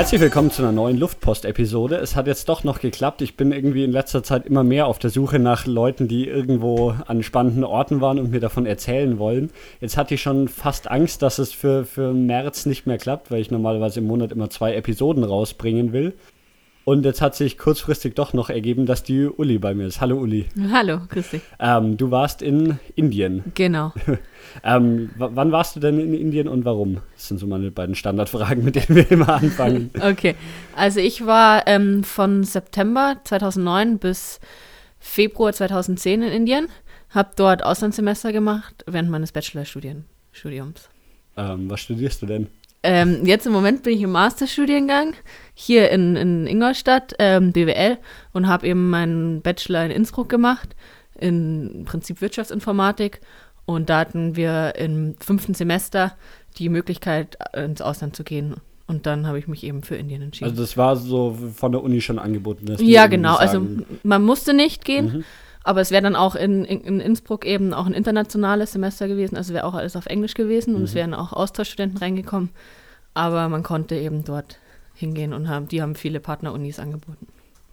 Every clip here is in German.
Herzlich willkommen zu einer neuen Luftpost-Episode. Es hat jetzt doch noch geklappt. Ich bin irgendwie in letzter Zeit immer mehr auf der Suche nach Leuten, die irgendwo an spannenden Orten waren und mir davon erzählen wollen. Jetzt hatte ich schon fast Angst, dass es für, für März nicht mehr klappt, weil ich normalerweise im Monat immer zwei Episoden rausbringen will. Und jetzt hat sich kurzfristig doch noch ergeben, dass die Uli bei mir ist. Hallo Uli. Hallo, grüß dich. Ähm, du warst in Indien. Genau. ähm, wann warst du denn in Indien und warum? Das sind so meine beiden Standardfragen, mit denen wir immer anfangen. okay, also ich war ähm, von September 2009 bis Februar 2010 in Indien, habe dort Auslandssemester gemacht während meines Bachelorstudiums. Ähm, was studierst du denn? Ähm, jetzt im Moment bin ich im Masterstudiengang hier in, in Ingolstadt, ähm, BWL, und habe eben meinen Bachelor in Innsbruck gemacht, in im Prinzip Wirtschaftsinformatik. Und da hatten wir im fünften Semester die Möglichkeit, ins Ausland zu gehen. Und dann habe ich mich eben für Indien entschieden. Also das war so von der Uni schon angeboten. ja, genau. Also man musste nicht gehen. Mhm. Aber es wäre dann auch in, in, in, Innsbruck eben auch ein internationales Semester gewesen. Also wäre auch alles auf Englisch gewesen und mhm. es wären auch Austauschstudenten reingekommen. Aber man konnte eben dort hingehen und haben, die haben viele Partnerunis angeboten.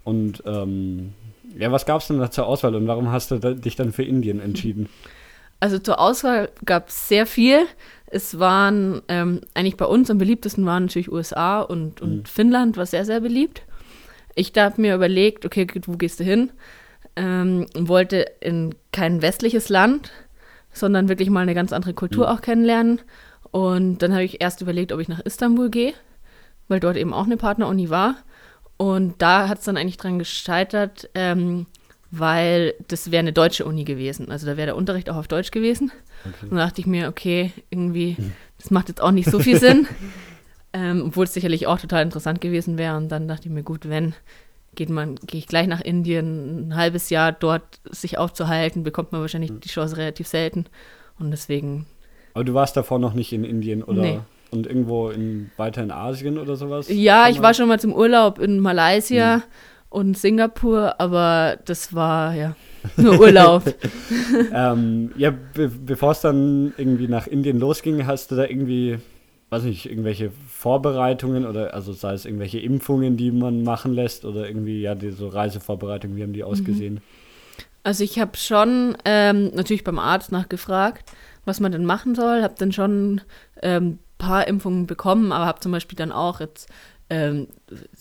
Und ähm, ja, was gab es denn da zur Auswahl und warum hast du dich dann für Indien entschieden? Also zur Auswahl gab es sehr viel. Es waren ähm, eigentlich bei uns am beliebtesten waren natürlich USA und, und mhm. Finnland war sehr, sehr beliebt. Ich habe mir überlegt, okay, wo gehst du hin? Ähm, wollte in kein westliches Land, sondern wirklich mal eine ganz andere Kultur mhm. auch kennenlernen. Und dann habe ich erst überlegt, ob ich nach Istanbul gehe, weil dort eben auch eine Partneruni war. Und da hat es dann eigentlich dran gescheitert, ähm, weil das wäre eine deutsche Uni gewesen. Also da wäre der Unterricht auch auf Deutsch gewesen. Okay. Und da dachte ich mir, okay, irgendwie, hm. das macht jetzt auch nicht so viel Sinn. ähm, obwohl es sicherlich auch total interessant gewesen wäre. Und dann dachte ich mir, gut, wenn, geht man, gehe ich gleich nach Indien, ein halbes Jahr dort sich aufzuhalten, bekommt man wahrscheinlich hm. die Chance relativ selten. Und deswegen. Aber du warst davor noch nicht in Indien oder? Nee. Und irgendwo in, weiter in Asien oder sowas? Ja, ich war schon mal zum Urlaub in Malaysia mhm. und Singapur, aber das war ja nur Urlaub. ähm, ja, be bevor es dann irgendwie nach Indien losging, hast du da irgendwie weiß nicht, irgendwelche Vorbereitungen oder also sei es irgendwelche Impfungen, die man machen lässt oder irgendwie, ja, die so Reisevorbereitungen, wie haben die mhm. ausgesehen? Also ich habe schon ähm, natürlich beim Arzt nachgefragt, was man denn machen soll, habe dann schon ein ähm, paar Impfungen bekommen, aber habe zum Beispiel dann auch jetzt ähm,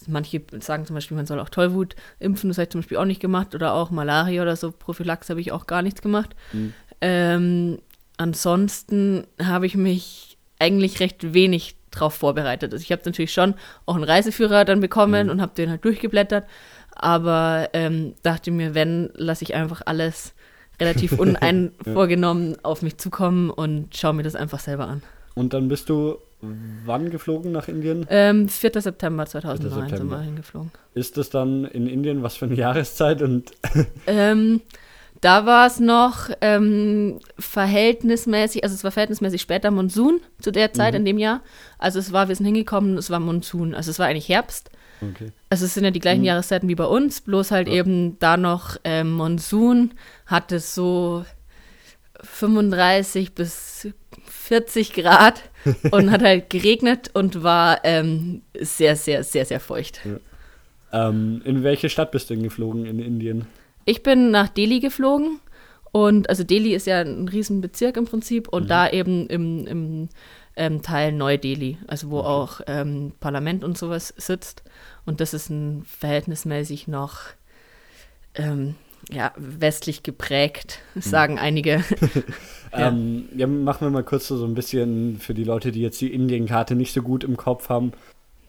manche sagen zum Beispiel, man soll auch Tollwut impfen, das habe ich zum Beispiel auch nicht gemacht oder auch Malaria oder so, Prophylaxe habe ich auch gar nichts gemacht. Mhm. Ähm, ansonsten habe ich mich eigentlich recht wenig drauf vorbereitet. Also ich habe natürlich schon auch einen Reiseführer dann bekommen mhm. und habe den halt durchgeblättert, aber ähm, dachte mir, wenn, lasse ich einfach alles relativ uneinvorgenommen ja. auf mich zukommen und schaue mir das einfach selber an. Und dann bist du wann geflogen nach Indien? Ähm, 4. September 2009 4. September. sind wir hingeflogen. Ist das dann in Indien was für eine Jahreszeit? Und ähm, da war es noch ähm, verhältnismäßig, also es war verhältnismäßig später Monsun zu der Zeit mhm. in dem Jahr. Also es war, wir sind hingekommen, es war Monsun. Also es war eigentlich Herbst. Okay. Also es sind ja die gleichen mhm. Jahreszeiten wie bei uns, bloß halt ja. eben da noch ähm, Monsun hat es so 35 bis 40 Grad und hat halt geregnet und war ähm, sehr, sehr, sehr, sehr feucht. Ja. Ähm, in welche Stadt bist du denn geflogen in Indien? Ich bin nach Delhi geflogen und also Delhi ist ja ein Riesenbezirk im Prinzip und mhm. da eben im, im ähm, Teil Neu-Delhi, also wo okay. auch ähm, Parlament und sowas sitzt. Und das ist ein verhältnismäßig noch ähm, ja, westlich geprägt, mhm. sagen mhm. einige. ja. Ähm, ja. machen wir mal kurz so ein bisschen für die Leute, die jetzt die Indien-Karte nicht so gut im Kopf haben.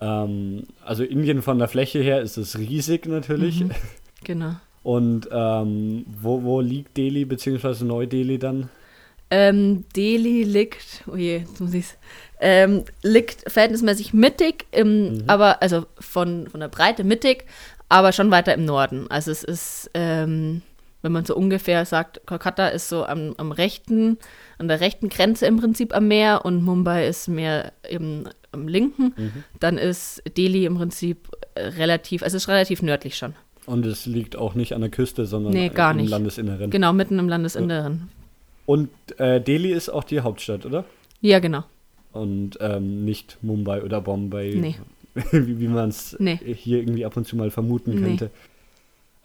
Ähm, also Indien von der Fläche her ist es riesig natürlich. Mhm. Genau. Und ähm, wo, wo liegt Delhi bzw. Neu-Delhi dann? Ähm, Delhi liegt, oh je, jetzt muss ich's, ähm, liegt verhältnismäßig mittig, im, mhm. aber also von, von der Breite mittig, aber schon weiter im Norden. Also es ist, ähm, wenn man so ungefähr sagt, Kolkata ist so am, am rechten, an der rechten Grenze im Prinzip am Meer und Mumbai ist mehr eben am linken, mhm. dann ist Delhi im Prinzip relativ, also es ist relativ nördlich schon. Und es liegt auch nicht an der Küste, sondern nee, gar im nicht. Landesinneren. Genau, mitten im Landesinneren. Und äh, Delhi ist auch die Hauptstadt, oder? Ja, genau. Und ähm, nicht Mumbai oder Bombay. Nee. wie, wie man es Nee. hier irgendwie ab und zu mal vermuten Nee.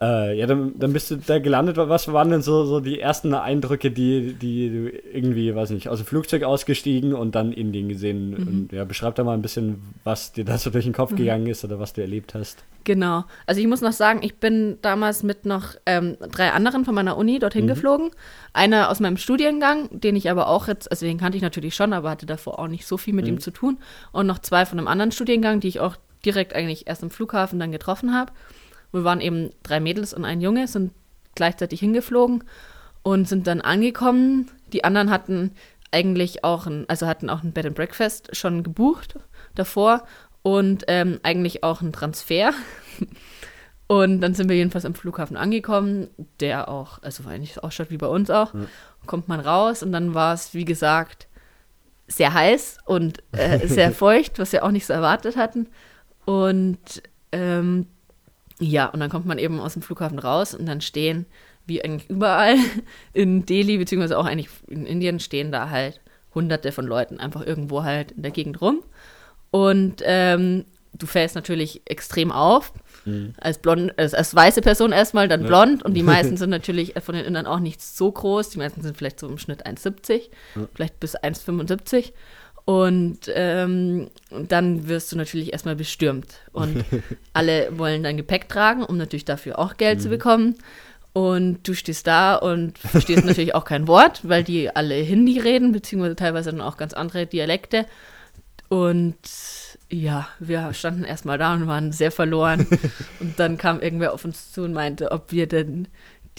Äh, ja, dann, dann bist du da gelandet. Was waren denn so, so die ersten Eindrücke, die, die du irgendwie, weiß nicht, aus dem Flugzeug ausgestiegen und dann Indien gesehen? Mhm. Und ja, beschreib da mal ein bisschen, was dir da so durch den Kopf gegangen ist oder was du erlebt hast. Genau. Also ich muss noch sagen, ich bin damals mit noch ähm, drei anderen von meiner Uni dorthin geflogen. Einer aus meinem Studiengang, den ich aber auch jetzt, also den kannte ich natürlich schon, aber hatte davor auch nicht so viel mit ihm zu tun. Und noch zwei von einem anderen Studiengang, die ich auch direkt eigentlich erst am Flughafen dann getroffen habe. Wir waren eben drei Mädels und ein Junge, sind gleichzeitig hingeflogen und sind dann angekommen. Die anderen hatten eigentlich auch ein, also hatten auch ein Bed and Breakfast schon gebucht davor und ähm, eigentlich auch einen Transfer. Und dann sind wir jedenfalls am Flughafen angekommen, der auch, also eigentlich ausschaut wie bei uns auch. Kommt man raus und dann war es, wie gesagt, sehr heiß und äh, sehr feucht, was wir auch nicht so erwartet hatten. Und ähm, ja, und dann kommt man eben aus dem Flughafen raus und dann stehen, wie eigentlich überall in Delhi, beziehungsweise auch eigentlich in Indien, stehen da halt hunderte von Leuten einfach irgendwo halt in der Gegend rum. Und ähm, du fällst natürlich extrem auf. Als, blond, als, als weiße Person erstmal, dann Ja. blond. Und die meisten sind natürlich von den Indern auch nicht so groß. Die meisten sind vielleicht so im Schnitt 1,70, vielleicht bis 1,75. Und ähm, dann wirst du natürlich erstmal bestürmt. Und alle wollen dein Gepäck tragen, um natürlich dafür auch Geld zu bekommen. Und du stehst da und verstehst natürlich auch kein Wort, weil die alle Hindi reden, beziehungsweise teilweise dann auch ganz andere Dialekte. Und ja, wir standen erstmal da und waren sehr verloren. und dann kam irgendwer auf uns zu und meinte, ob wir denn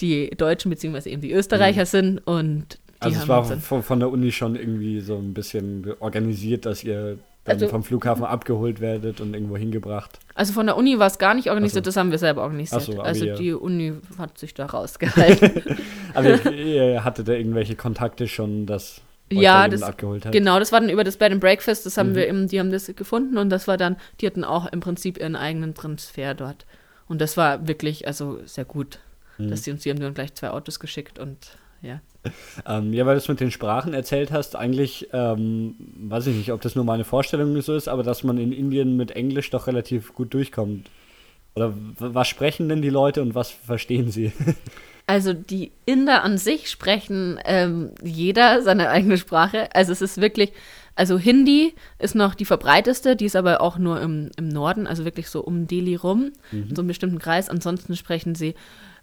die Deutschen beziehungsweise eben die Österreicher sind. Und Also es war von, von der Uni schon irgendwie so ein bisschen organisiert, dass ihr dann Also- vom Flughafen abgeholt werdet und irgendwo hingebracht. Also von der Uni war es gar nicht organisiert, so. das haben wir selber organisiert. So, also ihr- die Uni hat sich da rausgehalten. Aber ihr, ihr hattet da irgendwelche Kontakte schon, dass Ja, das- abgeholt hat? genau, das war dann über das Bed and Breakfast, das haben Mhm. wir eben, die haben das gefunden und das war dann, die hatten auch im Prinzip ihren eigenen Transfer dort. Und das war wirklich, also sehr gut, Mhm. dass die uns, die haben dann gleich zwei Autos geschickt und ja. Ähm, ja, weil du es mit den Sprachen erzählt hast, eigentlich, ähm, weiß ich nicht, ob das nur meine Vorstellung so ist, aber dass man in Indien mit Englisch doch relativ gut durchkommt. Oder was sprechen denn die Leute und was verstehen sie? Also die Inder an sich sprechen ähm, jeder seine eigene Sprache. Also es ist wirklich, also Hindi ist noch die verbreiteste, die ist aber auch nur im, im Norden, also wirklich so um Delhi rum, in so einem bestimmten Kreis. Ansonsten sprechen sie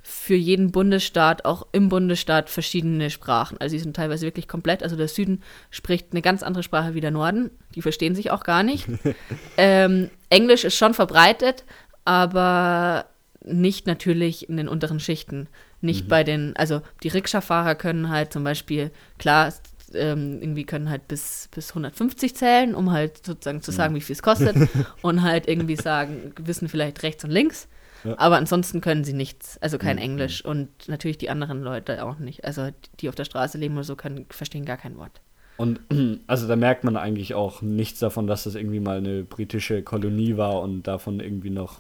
für jeden Bundesstaat, auch im Bundesstaat, verschiedene Sprachen. Also die sind teilweise wirklich komplett. Also der Süden spricht eine ganz andere Sprache wie der Norden. Die verstehen sich auch gar nicht. ähm, Englisch ist schon verbreitet, aber nicht natürlich in den unteren Schichten. Nicht bei den, also die Rikscha-Fahrer können halt zum Beispiel, klar, ähm, irgendwie können halt bis, bis 150 zählen, um halt sozusagen zu sagen, wie viel es kostet und halt irgendwie sagen, wissen vielleicht rechts und links. Ja. Aber ansonsten können sie nichts, also kein Mhm. Englisch und natürlich die anderen Leute auch nicht. Also die auf der Straße leben oder so, können, verstehen gar kein Wort. Und also da merkt man eigentlich auch nichts davon, dass das irgendwie mal eine britische Kolonie war und davon irgendwie noch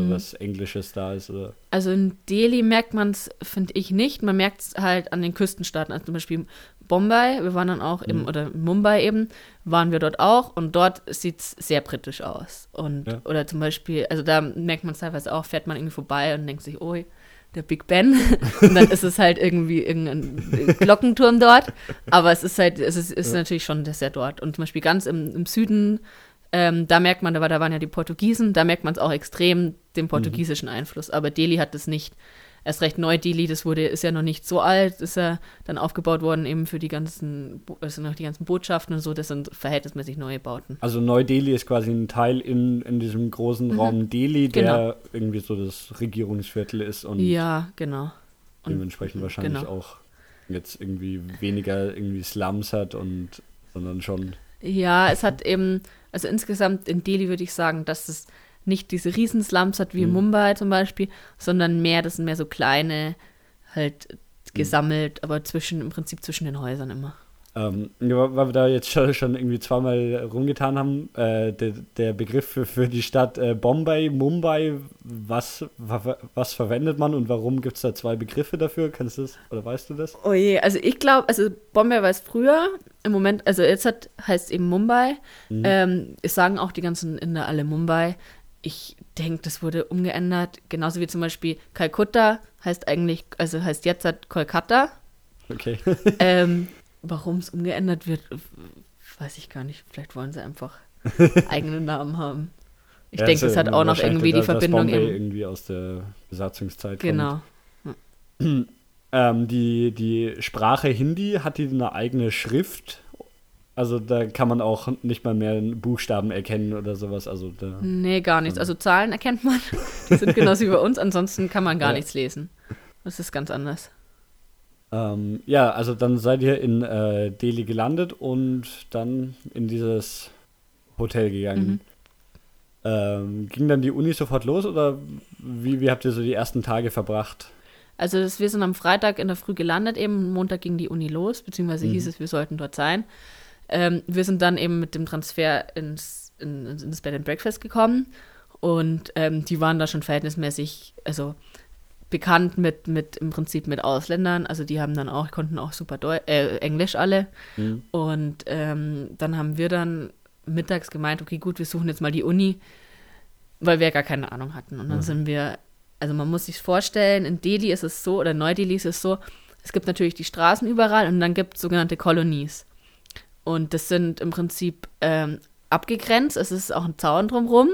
Mhm. was Englisches da ist. Oder? Also in Delhi merkt man es, finde ich, nicht. Man merkt es halt an den Küstenstaaten. Also zum Beispiel Bombay, wir waren dann auch eben, Mhm. oder Mumbai eben, waren wir dort auch und dort sieht es sehr britisch aus. Und, Ja. oder zum Beispiel, also da merkt man es teilweise auch, fährt man irgendwie vorbei und denkt sich, oh, der Big Ben. und dann ist es halt irgendwie irgendein Glockenturm dort. Aber es ist halt, es ist, ist Ja. natürlich schon sehr dort. Und zum Beispiel ganz im, im Süden, ähm, da merkt man, da, war, da waren ja die Portugiesen, da merkt man es auch extrem, den portugiesischen Einfluss. Aber Delhi hat das nicht. Erst recht Neu-Delhi, das wurde, ist ja noch nicht so alt, ist ja dann aufgebaut worden eben für die ganzen, also noch die ganzen Botschaften und so, das sind verhältnismäßig neue Bauten. Also Neu-Delhi ist quasi ein Teil in, in diesem großen Raum Delhi, der Genau. irgendwie so das Regierungsviertel ist und Ja, genau. Und- dementsprechend wahrscheinlich genau. auch jetzt irgendwie weniger irgendwie Slums hat und sondern schon Ja, es hat eben, also insgesamt in Delhi würde ich sagen, dass es nicht diese Riesenslums hat wie in Mhm. Mumbai zum Beispiel, sondern mehr, das sind mehr so kleine, halt Mhm. gesammelt, aber zwischen, im Prinzip zwischen den Häusern immer. Ähm, weil wir da jetzt schon, irgendwie zweimal rumgetan haben, äh, der, der Begriff für, für die Stadt äh, Bombay, Mumbai, was, was verwendet man und warum gibt es da zwei Begriffe dafür? Kannst du das oder weißt du das? Oh je, also ich glaube, also Bombay war es früher, im Moment, also jetzt hat, heißt eben Mumbai. Mhm. Ähm, es sagen auch die ganzen Inder alle Mumbai. Ich denke, das wurde umgeändert, genauso wie zum Beispiel Kalkutta heißt eigentlich, also heißt jetzt hat Kolkata. Okay. ähm, Warum es umgeändert wird, weiß ich gar nicht. Vielleicht wollen sie einfach eigenen Namen haben. Ich ja, denke, es hat auch noch irgendwie die Verbindung. Das irgendwie aus der Besatzungszeit. Genau. ähm, die, die Sprache Hindi hat die eine eigene Schrift. Also da kann man auch nicht mal mehr Buchstaben erkennen oder sowas. Also da, nee, gar nichts. Also Zahlen erkennt man. Die sind genauso wie bei uns. Ansonsten kann man gar ja. nichts lesen. Das ist ganz anders. Ähm, ja, also dann seid ihr in äh, Delhi gelandet und dann in dieses Hotel gegangen. Mhm. Ähm, ging dann die Uni sofort los oder wie, wie habt ihr so die ersten Tage verbracht? Also das, wir sind am Freitag in der Früh gelandet, eben Montag ging die Uni los, beziehungsweise mhm. hieß es, wir sollten dort sein. Ähm, wir sind dann eben mit dem Transfer ins, in, ins Bed and Breakfast gekommen und ähm, die waren da schon verhältnismäßig, also bekannt mit, mit im Prinzip mit Ausländern. Also die haben dann auch, konnten auch super Deu äh, Englisch alle. Mhm. Und ähm, dann haben wir dann mittags gemeint, okay, gut, wir suchen jetzt mal die Uni, weil wir gar keine Ahnung hatten. Und dann mhm. sind wir, also man muss sich vorstellen, in Delhi ist es so, oder Neu-Delhi ist es so, es gibt natürlich die Straßen überall und dann gibt es sogenannte Colonies. Und das sind im Prinzip ähm, abgegrenzt, es ist auch ein Zaun drumherum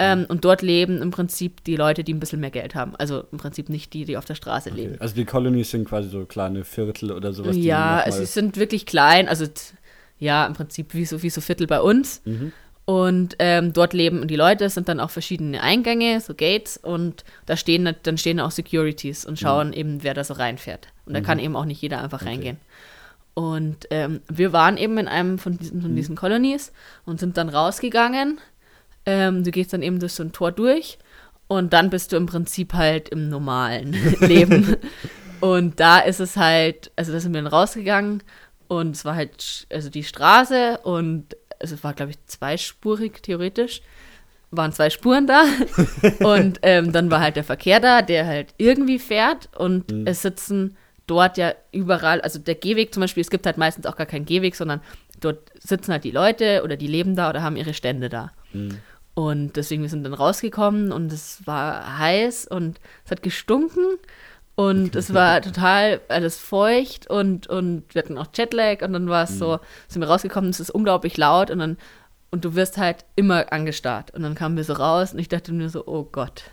ähm, und dort leben im Prinzip die Leute, die ein bisschen mehr Geld haben. Also im Prinzip nicht die, die auf der Straße okay. leben. Also die Colonies sind quasi so kleine Viertel oder sowas. Ja, sie sind wirklich klein. Also ja, im Prinzip wie so, wie so Viertel bei uns. Mhm. Und ähm, dort leben die Leute, es sind dann auch verschiedene Eingänge, so Gates, und da stehen dann stehen auch Securities und schauen mhm. eben, wer da so reinfährt. Und da mhm. kann eben auch nicht jeder einfach okay. reingehen. Und ähm, wir waren eben in einem von diesen, von mhm. diesen Colonies und sind dann rausgegangen ähm, du gehst dann eben durch so ein Tor durch und dann bist du im Prinzip halt im normalen Leben. und da ist es halt, also da sind wir dann rausgegangen und es war halt, also die Straße und also es war, glaube ich, zweispurig theoretisch. Waren zwei Spuren da und ähm, dann war halt der Verkehr da, der halt irgendwie fährt und mhm. es sitzen dort ja überall, also der Gehweg zum Beispiel, es gibt halt meistens auch gar keinen Gehweg, sondern dort sitzen halt die Leute oder die leben da oder haben ihre Stände da. Mhm. Und deswegen, wir sind dann rausgekommen und es war heiß und es hat gestunken und es war total alles feucht und, und wir hatten auch Jetlag und dann war es so, mhm. sind wir rausgekommen, es ist unglaublich laut und dann und du wirst halt immer angestarrt. Und dann kamen wir so raus und ich dachte mir so, oh Gott,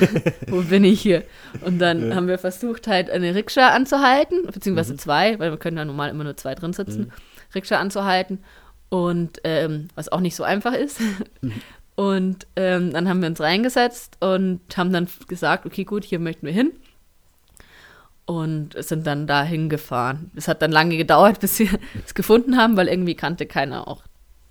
wo bin ich hier? Und dann ja. haben wir versucht, halt eine Rikscha anzuhalten, beziehungsweise mhm. zwei, weil wir können ja normal immer nur zwei drin sitzen, mhm. Rikscha anzuhalten. Und ähm, was auch nicht so einfach ist. Mhm. Und ähm, dann haben wir uns reingesetzt und haben dann gesagt, okay, gut, hier möchten wir hin. Und sind dann da hingefahren. Es hat dann lange gedauert, bis wir es gefunden haben, weil irgendwie kannte keiner auch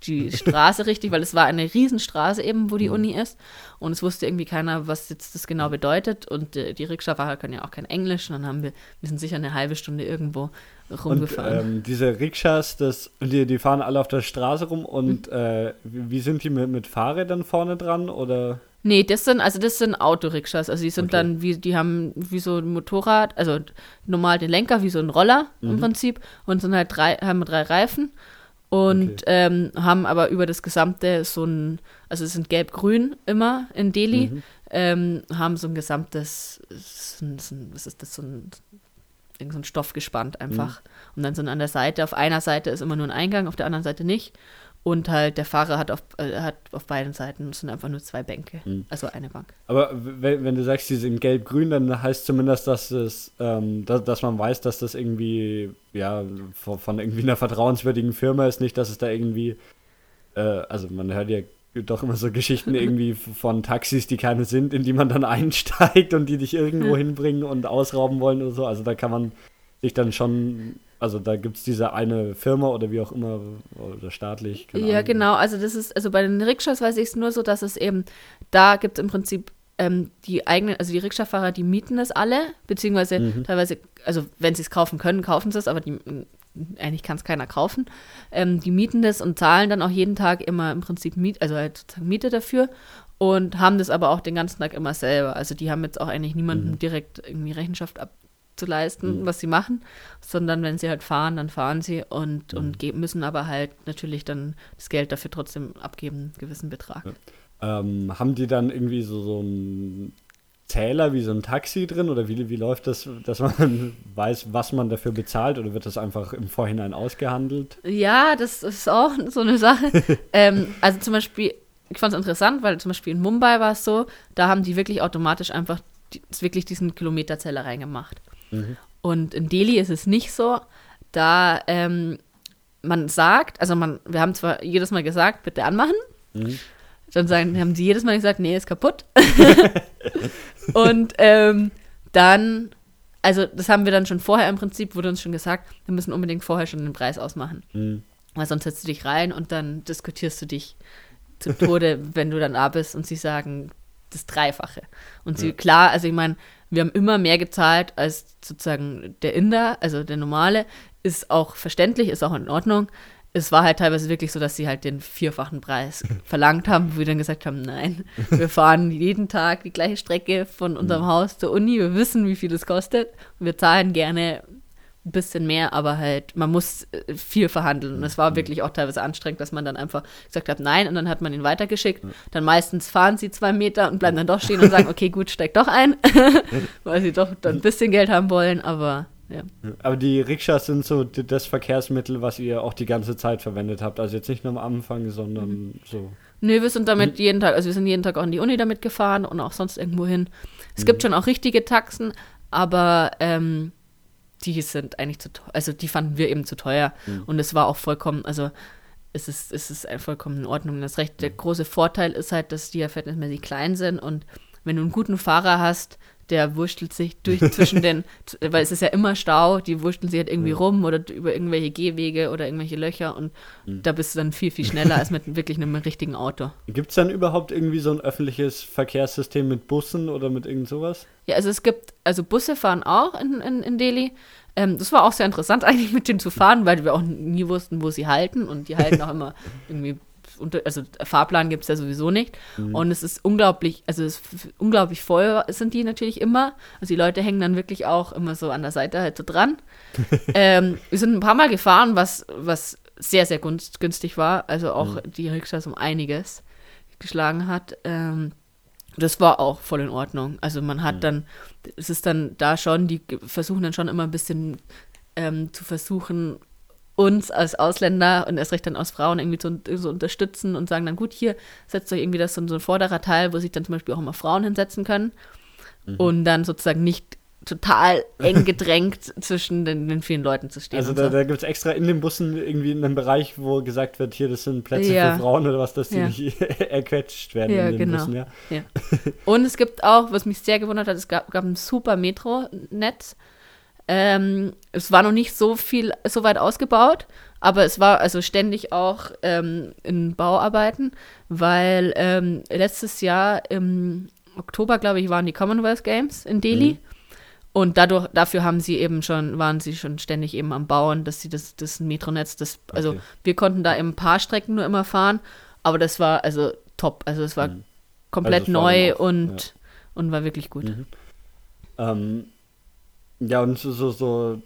die Straße richtig, weil es war eine Riesenstraße eben, wo die Uni ist. Und es wusste irgendwie keiner, was jetzt das genau bedeutet. Und äh, die Rikscha-Fahrer können ja auch kein Englisch. Und dann haben wir, wir sind sicher eine halbe Stunde irgendwo rumgefahren. Und, ähm, diese Rikschas, das, die, die fahren alle auf der Straße rum und mhm. äh, wie sind die mit, mit Fahrrädern vorne dran oder? Nee, das sind, also das sind Autorikschas. Also die sind okay. dann wie, die haben wie so ein Motorrad, also normal den Lenker wie so ein Roller mhm. im Prinzip und sind halt drei, haben drei Reifen und okay. ähm, haben aber über das gesamte so ein, also es sind gelb-grün immer in Delhi, mhm. ähm, haben so ein gesamtes, was ist das, so ein irgend so ein Stoff gespannt einfach. Mhm. Und dann sind an der Seite, auf einer Seite ist immer nur ein Eingang, auf der anderen Seite nicht. Und halt der Fahrer hat auf, äh, hat auf beiden Seiten, es sind einfach nur zwei Bänke, mhm. also eine Bank. Aber wenn, wenn, du sagst, die sind gelb-grün, dann heißt zumindest, dass es, ähm, dass, dass, man weiß, dass das irgendwie, ja, von, von, irgendwie einer vertrauenswürdigen Firma ist, nicht, dass es da irgendwie, äh, also man hört ja doch immer so Geschichten irgendwie von Taxis, die keine sind, in die man dann einsteigt und die dich irgendwo hinbringen und ausrauben wollen oder so. Also da kann man sich dann schon, also da gibt es diese eine Firma oder wie auch immer, oder staatlich. ja, Ahnung. genau. Also das ist, also bei den Rikschas weiß ich es nur so, dass es eben, da gibt es im Prinzip ähm, die eigenen, also die Rikscha-Fahrer, die mieten das alle, beziehungsweise mhm. teilweise, also wenn sie es kaufen können, kaufen sie es, aber die eigentlich kann es keiner kaufen. Ähm, die mieten das und zahlen dann auch jeden Tag immer im Prinzip Miet, also halt sozusagen Miete dafür und haben das aber auch den ganzen Tag immer selber. Also die haben jetzt auch eigentlich niemandem Mhm. direkt irgendwie Rechenschaft abzuleisten, Mhm. was sie machen, sondern wenn sie halt fahren, dann fahren sie und, Mhm. und müssen aber halt natürlich dann das Geld dafür trotzdem abgeben, einen gewissen Betrag. Ja. Ähm, haben die dann irgendwie so, so einen Zähler wie so ein Taxi drin oder wie, wie läuft das, dass man weiß, was man dafür bezahlt oder wird das einfach im Vorhinein ausgehandelt? Ja, das ist auch so eine Sache. ähm, also zum Beispiel, ich fand es interessant, weil zum Beispiel in Mumbai war es so, da haben die wirklich automatisch einfach die, wirklich diesen Kilometerzähler reingemacht. Mhm. Und in Delhi ist es nicht so, da ähm, man sagt, also man, wir haben zwar jedes Mal gesagt, bitte anmachen, Mhm. Dann sagen, haben sie jedes Mal gesagt, nee, ist kaputt. und ähm, dann, also das haben wir dann schon vorher im Prinzip, wurde uns schon gesagt, wir müssen unbedingt vorher schon den Preis ausmachen. Mhm. Weil sonst setzt du dich rein und dann diskutierst du dich zu Tode, wenn du dann da bist und sie sagen das Dreifache. Und sie, Ja. klar, also ich meine, wir haben immer mehr gezahlt als sozusagen der Inder, also der normale, ist auch verständlich, ist auch in Ordnung. Es war halt teilweise wirklich so, dass sie halt den vierfachen Preis verlangt haben, wo wir dann gesagt haben, nein, wir fahren jeden Tag die gleiche Strecke von unserem Haus zur Uni, wir wissen, wie viel es kostet. Und wir zahlen gerne ein bisschen mehr, aber halt, man muss äh, viel verhandeln. Und es war wirklich auch teilweise anstrengend, dass man dann einfach gesagt hat, nein, und dann hat man ihn weitergeschickt. Dann meistens fahren sie zwei Meter und bleiben dann doch stehen und sagen, okay, gut, steig doch ein, weil sie doch dann ein bisschen Geld haben wollen, aber ja. Aber die Rikschas sind so das Verkehrsmittel, was ihr auch die ganze Zeit verwendet habt. Also jetzt nicht nur am Anfang, sondern Mhm. so. Nö, wir sind damit jeden Tag, also wir sind jeden Tag auch in die Uni damit gefahren und auch sonst irgendwo hin. Es gibt schon auch richtige Taxen, aber ähm, die sind eigentlich zu teuer, also die fanden wir eben zu teuer. Und es war auch vollkommen, also es ist, es ist vollkommen in Ordnung. Das Recht, der große Vorteil ist halt, dass die ja verhältnismäßig klein sind und wenn du einen guten Fahrer hast, der wurschtelt sich durch zwischen den, weil es ist ja immer Stau, die wurschteln sich halt irgendwie Ja. rum oder über irgendwelche Gehwege oder irgendwelche Löcher und da bist du dann viel, viel schneller als mit wirklich einem richtigen Auto. Gibt es dann überhaupt irgendwie so ein öffentliches Verkehrssystem mit Bussen oder mit irgend sowas? Ja, also es gibt, also Busse fahren auch in, in, in Delhi. Ähm, das war auch sehr interessant eigentlich mit denen zu fahren, weil wir auch nie wussten, wo sie halten und die halten auch immer irgendwie also Fahrplan gibt es ja sowieso nicht. Und es ist unglaublich, also es unglaublich voll sind die natürlich immer. Also die Leute hängen dann wirklich auch immer so an der Seite halt so dran. ähm, wir sind ein paar Mal gefahren, was, was sehr, sehr günstig war. Also auch die Rikschas um einiges geschlagen hat. Ähm, das war auch voll in Ordnung. Also man hat dann, es ist dann da schon, die versuchen dann schon immer ein bisschen ähm, zu versuchen, uns als Ausländer und erst recht dann als Frauen irgendwie zu so unterstützen und sagen dann, gut, hier setzt euch irgendwie das so, so ein vorderer Teil, wo sich dann zum Beispiel auch immer Frauen hinsetzen können und dann sozusagen nicht total eng gedrängt zwischen den, den vielen Leuten zu stehen. Also da, so. da gibt es extra in den Bussen irgendwie einen Bereich, wo gesagt wird, hier, das sind Plätze Ja. für Frauen oder was, dass die Ja. nicht erquetscht werden Ja, in den genau. Bussen, ja. Ja. Und es gibt auch, was mich sehr gewundert hat, es gab, gab ein super Metro-Netz. Ähm, es war noch nicht so viel, so weit ausgebaut, aber es war also ständig auch ähm, in Bauarbeiten, weil ähm, letztes Jahr im Oktober, glaube ich, waren die Commonwealth Games in Delhi. Mhm. Und dadurch, dafür haben sie eben schon, waren sie schon ständig eben am Bauen, dass sie das, das Metronetz, das, also Okay. wir konnten da eben ein paar Strecken nur immer fahren, aber das war also top. Also es war Mhm. komplett Also neu auch, und, und war wirklich gut. Mhm. Ähm, ja, und so, so, so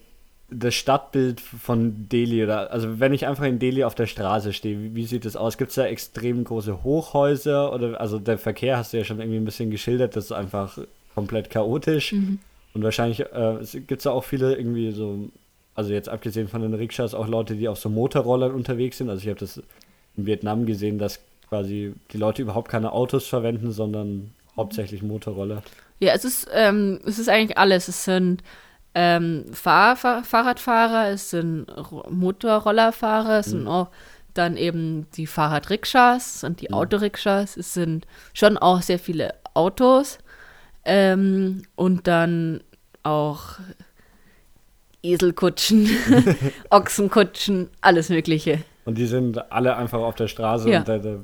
das Stadtbild von Delhi, oder, also wenn ich einfach in Delhi auf der Straße stehe, wie, wie sieht das aus? Gibt es da extrem große Hochhäuser? Oder, also der Verkehr hast du ja schon irgendwie ein bisschen geschildert, das ist einfach komplett chaotisch. Mhm. Und wahrscheinlich äh, gibt es da auch viele irgendwie so, also jetzt abgesehen von den Rikschas, auch Leute, die auf so Motorrollern unterwegs sind. Also ich habe das in Vietnam gesehen, dass quasi die Leute überhaupt keine Autos verwenden, sondern hauptsächlich Motorroller. Ja, es ist, ähm, es ist eigentlich alles. Es sind ähm, Fahr Fahr Fahrradfahrer, es sind Ro Motorrollerfahrer, es sind auch dann eben die Fahrradrikschas und die Autorikschas. Es sind schon auch sehr viele Autos ähm, und dann auch Eselkutschen, Ochsenkutschen, alles Mögliche. Und die sind alle einfach auf der Straße Ja. und da, da,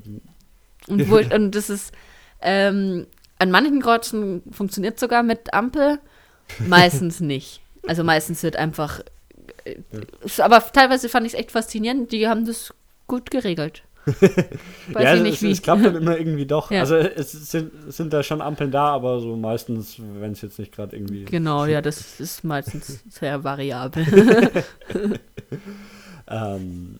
Und, wo, und das ist, ähm, an manchen Kreuzen funktioniert sogar mit Ampel, meistens nicht. Also meistens wird einfach ja. aber teilweise fand ich es echt faszinierend. Die haben das gut geregelt. Weiß ja, ich nicht es, wie. es klappt dann immer irgendwie doch. Ja. Also es sind, sind da schon Ampeln da, aber so meistens, wenn es jetzt nicht gerade irgendwie. Genau, ja, das ist meistens sehr variabel. ähm,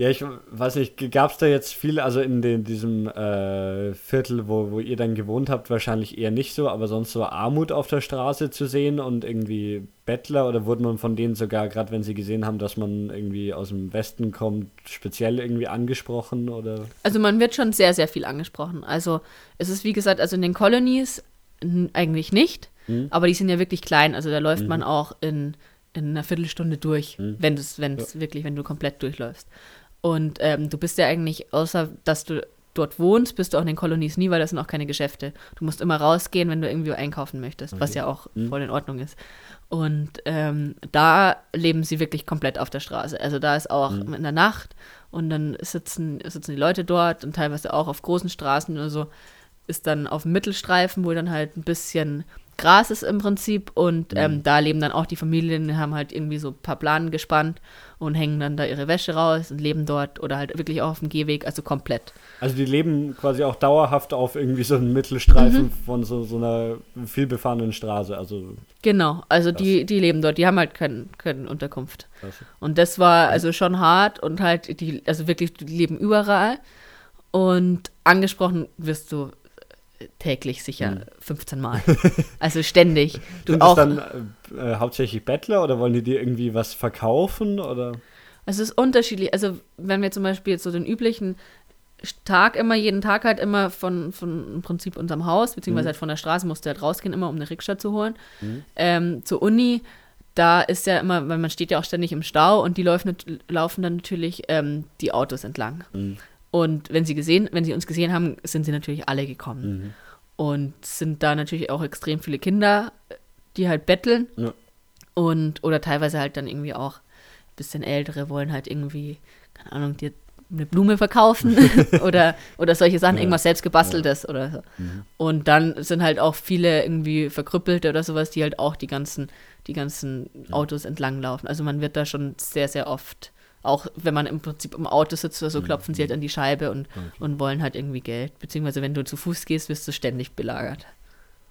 ja, ich weiß nicht, gab es da jetzt viele, also in den, diesem äh, Viertel, wo, wo ihr dann gewohnt habt, wahrscheinlich eher nicht so, aber sonst so Armut auf der Straße zu sehen und irgendwie Bettler oder wurde man von denen sogar, gerade wenn sie gesehen haben, dass man irgendwie aus dem Westen kommt, speziell irgendwie angesprochen oder? Also man wird schon sehr, sehr viel angesprochen. Also es ist wie gesagt, also in den Colonies eigentlich nicht, hm. aber die sind ja wirklich klein, also da läuft hm. man auch in, in einer Viertelstunde durch, hm. wenn es ja. wirklich, wenn du komplett durchläufst. Und ähm, du bist ja eigentlich, außer dass du dort wohnst, bist du auch in den Kolonies nie, weil das sind auch keine Geschäfte. Du musst immer rausgehen, wenn du irgendwie einkaufen möchtest, okay. was ja auch mhm. voll in Ordnung ist. Und ähm, da leben sie wirklich komplett auf der Straße. Also da ist auch mhm. in der Nacht und dann sitzen, sitzen die Leute dort und teilweise auch auf großen Straßen oder so ist dann auf dem Mittelstreifen, wo dann halt ein bisschen Gras ist im Prinzip und mhm. ähm, da leben dann auch die Familien, die haben halt irgendwie so ein paar Planen gespannt und hängen dann da ihre Wäsche raus und leben dort oder halt wirklich auch auf dem Gehweg, also komplett. Also die leben quasi auch dauerhaft auf irgendwie so einem Mittelstreifen mhm. von so, so einer vielbefahrenen Straße, also. Genau, also die, die leben dort, die haben halt keine kein Unterkunft. Krass. Und das war also schon hart und halt, die, also wirklich, die leben überall und angesprochen wirst du täglich sicher hm. 15 Mal. Also ständig. Du Sind auch, dann äh, hauptsächlich Bettler oder wollen die dir irgendwie was verkaufen oder? Es ist unterschiedlich. Also wenn wir zum Beispiel jetzt so den üblichen Tag immer, jeden Tag halt immer von, von im Prinzip unserem Haus, beziehungsweise mhm. halt von der Straße musste halt rausgehen, immer um eine Rikscha zu holen. Mhm. Ähm, zur Uni, da ist ja immer, weil man steht ja auch ständig im Stau und die laufen, laufen dann natürlich ähm, die Autos entlang. Mhm. Und wenn sie gesehen, wenn sie uns gesehen haben, sind sie natürlich alle gekommen. Mhm. Und sind da natürlich auch extrem viele Kinder, die halt betteln. Ja. Und, oder teilweise halt dann irgendwie auch ein bisschen ältere wollen halt irgendwie, keine Ahnung, dir eine Blume verkaufen oder, oder solche Sachen, ja. irgendwas selbst gebasteltes ja. oder so. Mhm. Und dann sind halt auch viele irgendwie Verkrüppelte oder sowas, die halt auch die ganzen, die ganzen Autos entlang laufen. Also man wird da schon sehr, sehr oft auch wenn man im Prinzip im Auto sitzt oder so, mhm. klopfen sie halt an die Scheibe und, okay. und wollen halt irgendwie Geld. Beziehungsweise wenn du zu Fuß gehst, wirst du ständig belagert.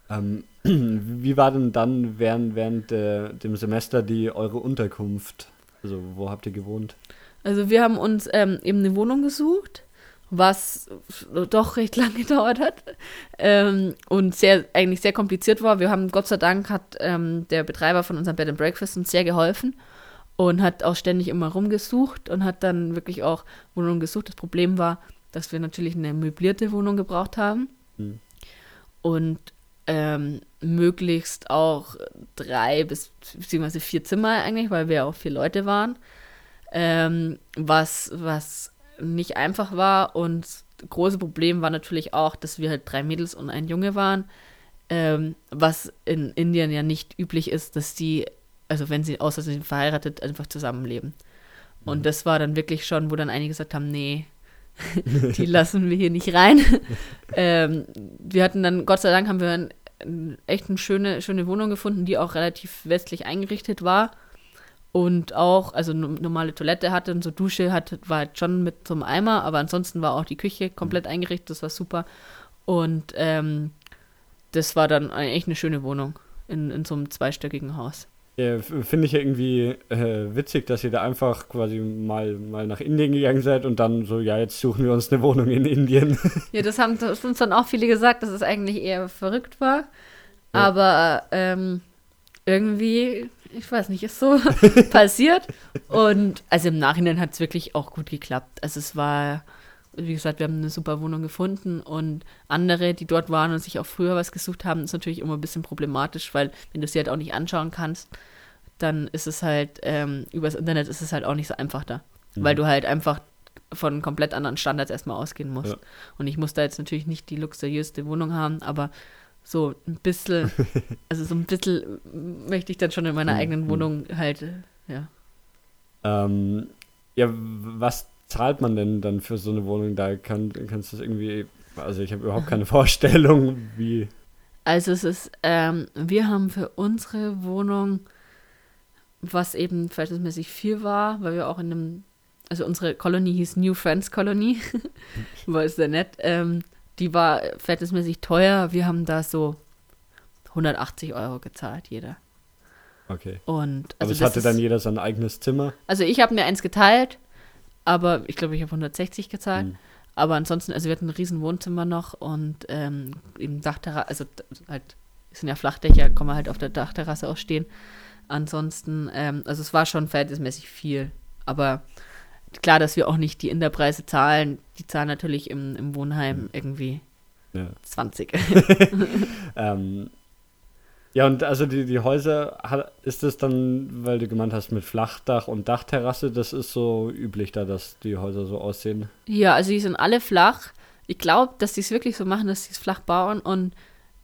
Ähm, wie war denn dann während, während äh, dem Semester die eure Unterkunft? Also wo habt ihr gewohnt? Also wir haben uns ähm, eben eine Wohnung gesucht, was doch recht lange gedauert hat ähm, und sehr eigentlich sehr kompliziert war. Wir haben Gott sei Dank hat ähm, der Betreiber von unserem Bed and Breakfast uns sehr geholfen und hat auch ständig immer rumgesucht und hat dann wirklich auch Wohnungen gesucht. Das Problem war, dass wir natürlich eine möblierte Wohnung gebraucht haben mhm. und ähm, möglichst auch drei bis beziehungsweise vier Zimmer eigentlich, weil wir auch vier Leute waren, ähm, was, was nicht einfach war und das große Problem war natürlich auch, dass wir halt drei Mädels und ein Junge waren, ähm, was in Indien ja nicht üblich ist, dass die also wenn sie außer sie sind verheiratet, einfach zusammenleben. Und mhm. das war dann wirklich schon, wo dann einige gesagt haben, nee, die lassen wir hier nicht rein. ähm, wir hatten dann, Gott sei Dank, haben wir ein, ein, echt eine schöne, schöne Wohnung gefunden, die auch relativ westlich eingerichtet war. Und auch, also normale Toilette hatte und so Dusche hat, war halt schon mit einem Eimer, aber ansonsten war auch die Küche komplett mhm. eingerichtet, das war super. Und ähm, das war dann eigentlich eine schöne Wohnung in, in so einem zweistöckigen Haus. Ja, Finde ich ja irgendwie äh, witzig, dass ihr da einfach quasi mal, mal nach Indien gegangen seid und dann so, ja, jetzt suchen wir uns eine Wohnung in Indien. Ja, das haben uns dann auch viele gesagt, dass es eigentlich eher verrückt war. Ja. Aber ähm, irgendwie, ich weiß nicht, ist so passiert. Und also im Nachhinein hat es wirklich auch gut geklappt. Also es war, wie gesagt, wir haben eine super Wohnung gefunden und andere, die dort waren und sich auch früher was gesucht haben, ist natürlich immer ein bisschen problematisch, weil wenn du sie halt auch nicht anschauen kannst, dann ist es halt, ähm, übers Internet ist es halt auch nicht so einfach da. Mhm. Weil du halt einfach von komplett anderen Standards erstmal ausgehen musst. Ja. Und ich muss da jetzt natürlich nicht die luxuriöste Wohnung haben, aber so ein bisschen, also so ein bisschen möchte ich dann schon in meiner mhm. eigenen Wohnung halt, ja. Ähm, ja, was zahlt man denn dann für so eine Wohnung? Da kann, kannst du das irgendwie, also ich habe überhaupt keine Vorstellung, wie. Also es ist, ähm, wir haben für unsere Wohnung was eben verhältnismäßig viel war, weil wir auch in einem, also unsere Kolonie hieß New Friends Colony, war sehr nett. Ähm, die war verhältnismäßig teuer. Wir haben da so 180 Euro gezahlt, jeder. Okay. Und Aber also es das hatte dann jeder sein eigenes Zimmer. Also ich habe mir eins geteilt, aber ich glaube, ich habe 160 gezahlt. Mhm. Aber ansonsten, also wir hatten ein riesen Wohnzimmer noch und ähm, im Dachterrasse, also halt, es sind ja Flachdächer, kann man halt auf der Dachterrasse auch stehen. Ansonsten, ähm, also es war schon verhältnismäßig viel. Aber klar, dass wir auch nicht die Inderpreise zahlen. Die zahlen natürlich im, im Wohnheim irgendwie Ja. 20. Ähm, ja, und also die, die Häuser, ist es dann, weil du gemeint hast, mit Flachdach und Dachterrasse, das ist so üblich da, dass die Häuser so aussehen. Ja, also die sind alle flach. Ich glaube, dass die es wirklich so machen, dass sie es flach bauen und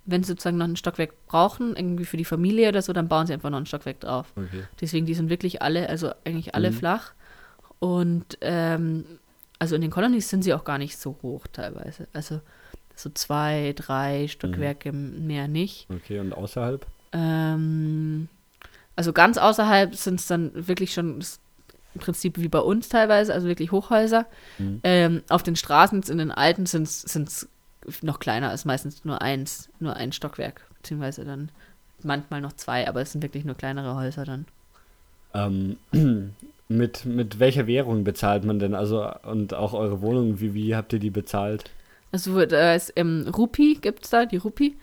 wenn sie sozusagen noch ein Stockwerk brauchen, irgendwie für die Familie oder so, dann bauen sie einfach noch ein Stockwerk drauf. Okay. Deswegen, die sind wirklich alle, also eigentlich alle Mhm. flach. Und ähm, also in den Colonies sind sie auch gar nicht so hoch teilweise. Also so zwei, drei Stockwerke mehr nicht. Okay, und außerhalb? Ähm, also ganz außerhalb sind es dann wirklich schon im Prinzip wie bei uns teilweise, also wirklich Hochhäuser. Mhm. Ähm, auf den Straßen, in den alten, sind es noch kleiner, ist meistens nur eins, nur ein Stockwerk, beziehungsweise dann manchmal noch zwei, aber es sind wirklich nur kleinere Häuser dann. Ähm, mit, mit welcher Währung bezahlt man denn? Also, und auch eure Wohnung, wie, wie habt ihr die bezahlt? Also da ist ähm, Rupi, gibt es da, die Rupi.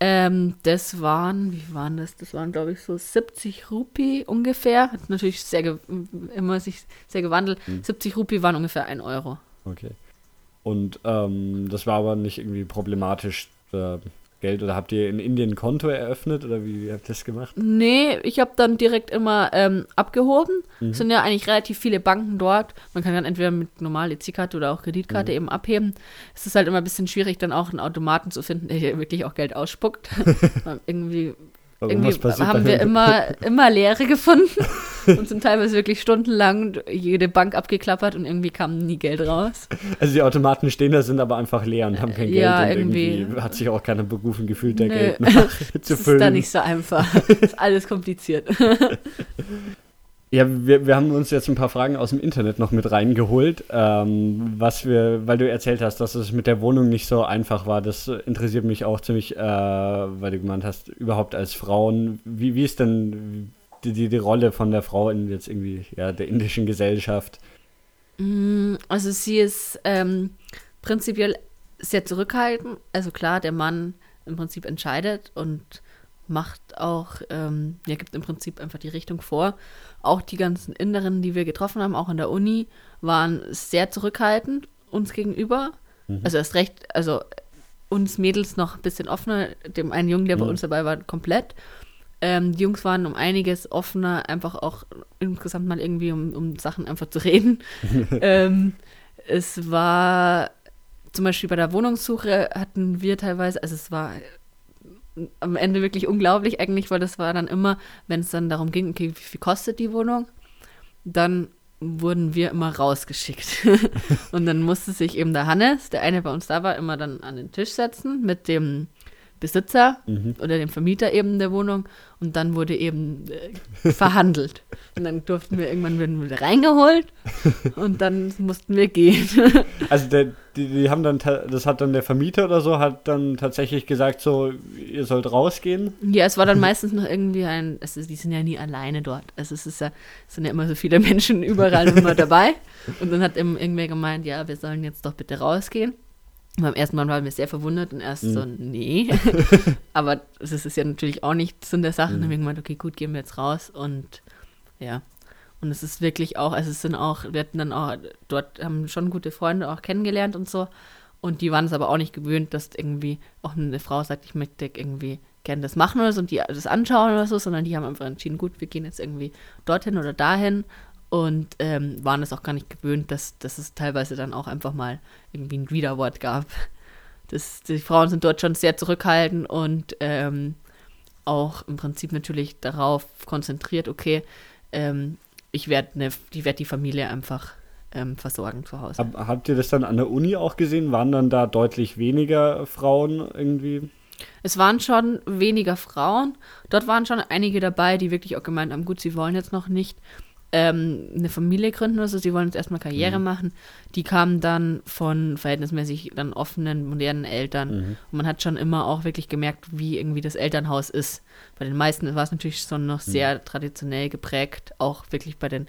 Ähm, das waren, wie waren das? Das waren, glaube ich, so 70 Rupi ungefähr. Hat natürlich sehr immer sich sehr gewandelt. Hm. 70 Rupi waren ungefähr 1 Euro. Okay. Und ähm, das war aber nicht irgendwie problematisch, äh, Geld, oder habt ihr in Indien ein Konto eröffnet, oder wie, wie habt ihr das gemacht? Nee, ich habe dann direkt immer ähm, abgehoben. Mhm. Es sind ja eigentlich relativ viele Banken dort. Man kann dann entweder mit normal EC-Karte oder auch Kreditkarte Mhm. eben abheben. Es ist halt immer ein bisschen schwierig, dann auch einen Automaten zu finden, der hier wirklich auch Geld ausspuckt. Irgendwie Warum, irgendwie haben wir immer, immer Leere gefunden und sind teilweise wirklich stundenlang jede Bank abgeklappert und irgendwie kam nie Geld raus. Also die Automaten stehen da, sind aber einfach leer und haben kein Geld. Ja, und irgendwie. hat sich auch keiner berufen gefühlt, der. Geld zu Das ist füllen. da nicht so einfach. Das ist alles kompliziert. Ja, wir, wir haben uns jetzt ein paar Fragen aus dem Internet noch mit reingeholt, ähm, was wir, weil du erzählt hast, dass es mit der Wohnung nicht so einfach war. Das interessiert mich auch ziemlich, äh, weil du gemeint hast, überhaupt als Frauen, wie, wie ist denn die, die, die Rolle von der Frau in jetzt irgendwie ja, der indischen Gesellschaft? Mm, Also sie ist ähm, prinzipiell sehr zurückhaltend. Also klar, der Mann im Prinzip entscheidet und macht auch, ähm, ja, gibt im Prinzip einfach die Richtung vor. Auch die ganzen Inneren, die wir getroffen haben, auch in der Uni, waren sehr zurückhaltend uns gegenüber. Mhm. Also erst recht, also uns Mädels noch ein bisschen offener, dem einen Jungen, der bei Mhm. uns dabei war, komplett. Ähm, die Jungs waren um einiges offener, einfach auch insgesamt mal irgendwie, um, um Sachen einfach zu reden. ähm, es war zum Beispiel bei der Wohnungssuche hatten wir teilweise, also es war am Ende wirklich unglaublich eigentlich, weil das war dann immer, wenn es dann darum ging, okay, wie viel kostet die Wohnung, dann wurden wir immer rausgeschickt. und dann musste sich eben der Hannes, der eine bei uns da war, immer dann an den Tisch setzen mit dem Besitzer Mhm. oder dem Vermieter eben der Wohnung und dann wurde eben äh, verhandelt. Und dann durften wir irgendwann werden wir wieder reingeholt und dann mussten wir gehen. Also der, die, die haben dann, das hat dann der Vermieter oder so, hat dann tatsächlich gesagt, so, ihr sollt rausgehen. Ja, es war dann meistens noch irgendwie ein, es ist, die sind ja nie alleine dort. Also es ist ja, es sind ja immer so viele Menschen überall immer dabei. Und dann hat eben irgendwer gemeint, ja, wir sollen jetzt doch bitte rausgehen. Beim ersten Mal waren wir sehr verwundert und erst Mhm. so, nee. Aber das ist ja natürlich auch nicht Sinn der Sache. Und dann haben wir gemeint, okay, gut, gehen wir jetzt raus und ja. Und es ist wirklich auch, also es sind auch, wir hatten dann auch, dort haben schon gute Freunde auch kennengelernt und so. Und die waren es aber auch nicht gewöhnt, dass irgendwie auch eine Frau sagt, ich möchte irgendwie gerne das machen oder so und die das anschauen oder so, sondern die haben einfach entschieden, gut, wir gehen jetzt irgendwie dorthin oder dahin und ähm, waren es auch gar nicht gewöhnt, dass, dass es teilweise dann auch einfach mal irgendwie ein Widerwort gab. Das, die Frauen sind dort schon sehr zurückhaltend und ähm, auch im Prinzip natürlich darauf konzentriert, okay, ähm, ich werde ne, ich werd die Familie einfach ähm, versorgen zu Hause. Hab, habt ihr das dann an der Uni auch gesehen? Waren dann da deutlich weniger Frauen irgendwie? Es waren schon weniger Frauen. Dort waren schon einige dabei, die wirklich auch gemeint haben, gut, sie wollen jetzt noch nicht ähm, eine Familie gründen oder so, sie wollen jetzt erstmal Karriere mhm. machen. Die kamen dann von verhältnismäßig dann offenen, modernen Eltern. Mhm. Und man hat schon immer auch wirklich gemerkt, wie irgendwie das Elternhaus ist. Bei den meisten war es natürlich schon noch mhm. sehr traditionell geprägt, auch wirklich bei den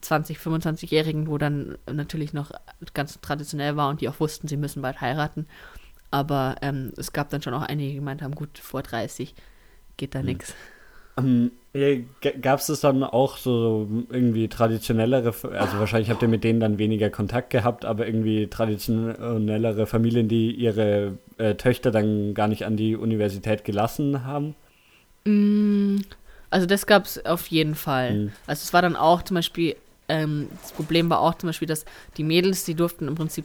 20, 25-Jährigen, wo dann natürlich noch ganz traditionell war und die auch wussten, sie müssen bald heiraten. Aber ähm, es gab dann schon auch einige, die gemeint haben, gut, vor 30 geht da mhm. nichts. Um, Gab es das dann auch so irgendwie traditionellere, also wahrscheinlich habt ihr mit denen dann weniger Kontakt gehabt, aber irgendwie traditionellere Familien, die ihre äh, Töchter dann gar nicht an die Universität gelassen haben? Mm, also das gab es auf jeden Fall. Mhm. Also es war dann auch zum Beispiel, ähm, das Problem war auch zum Beispiel, dass die Mädels, die durften im Prinzip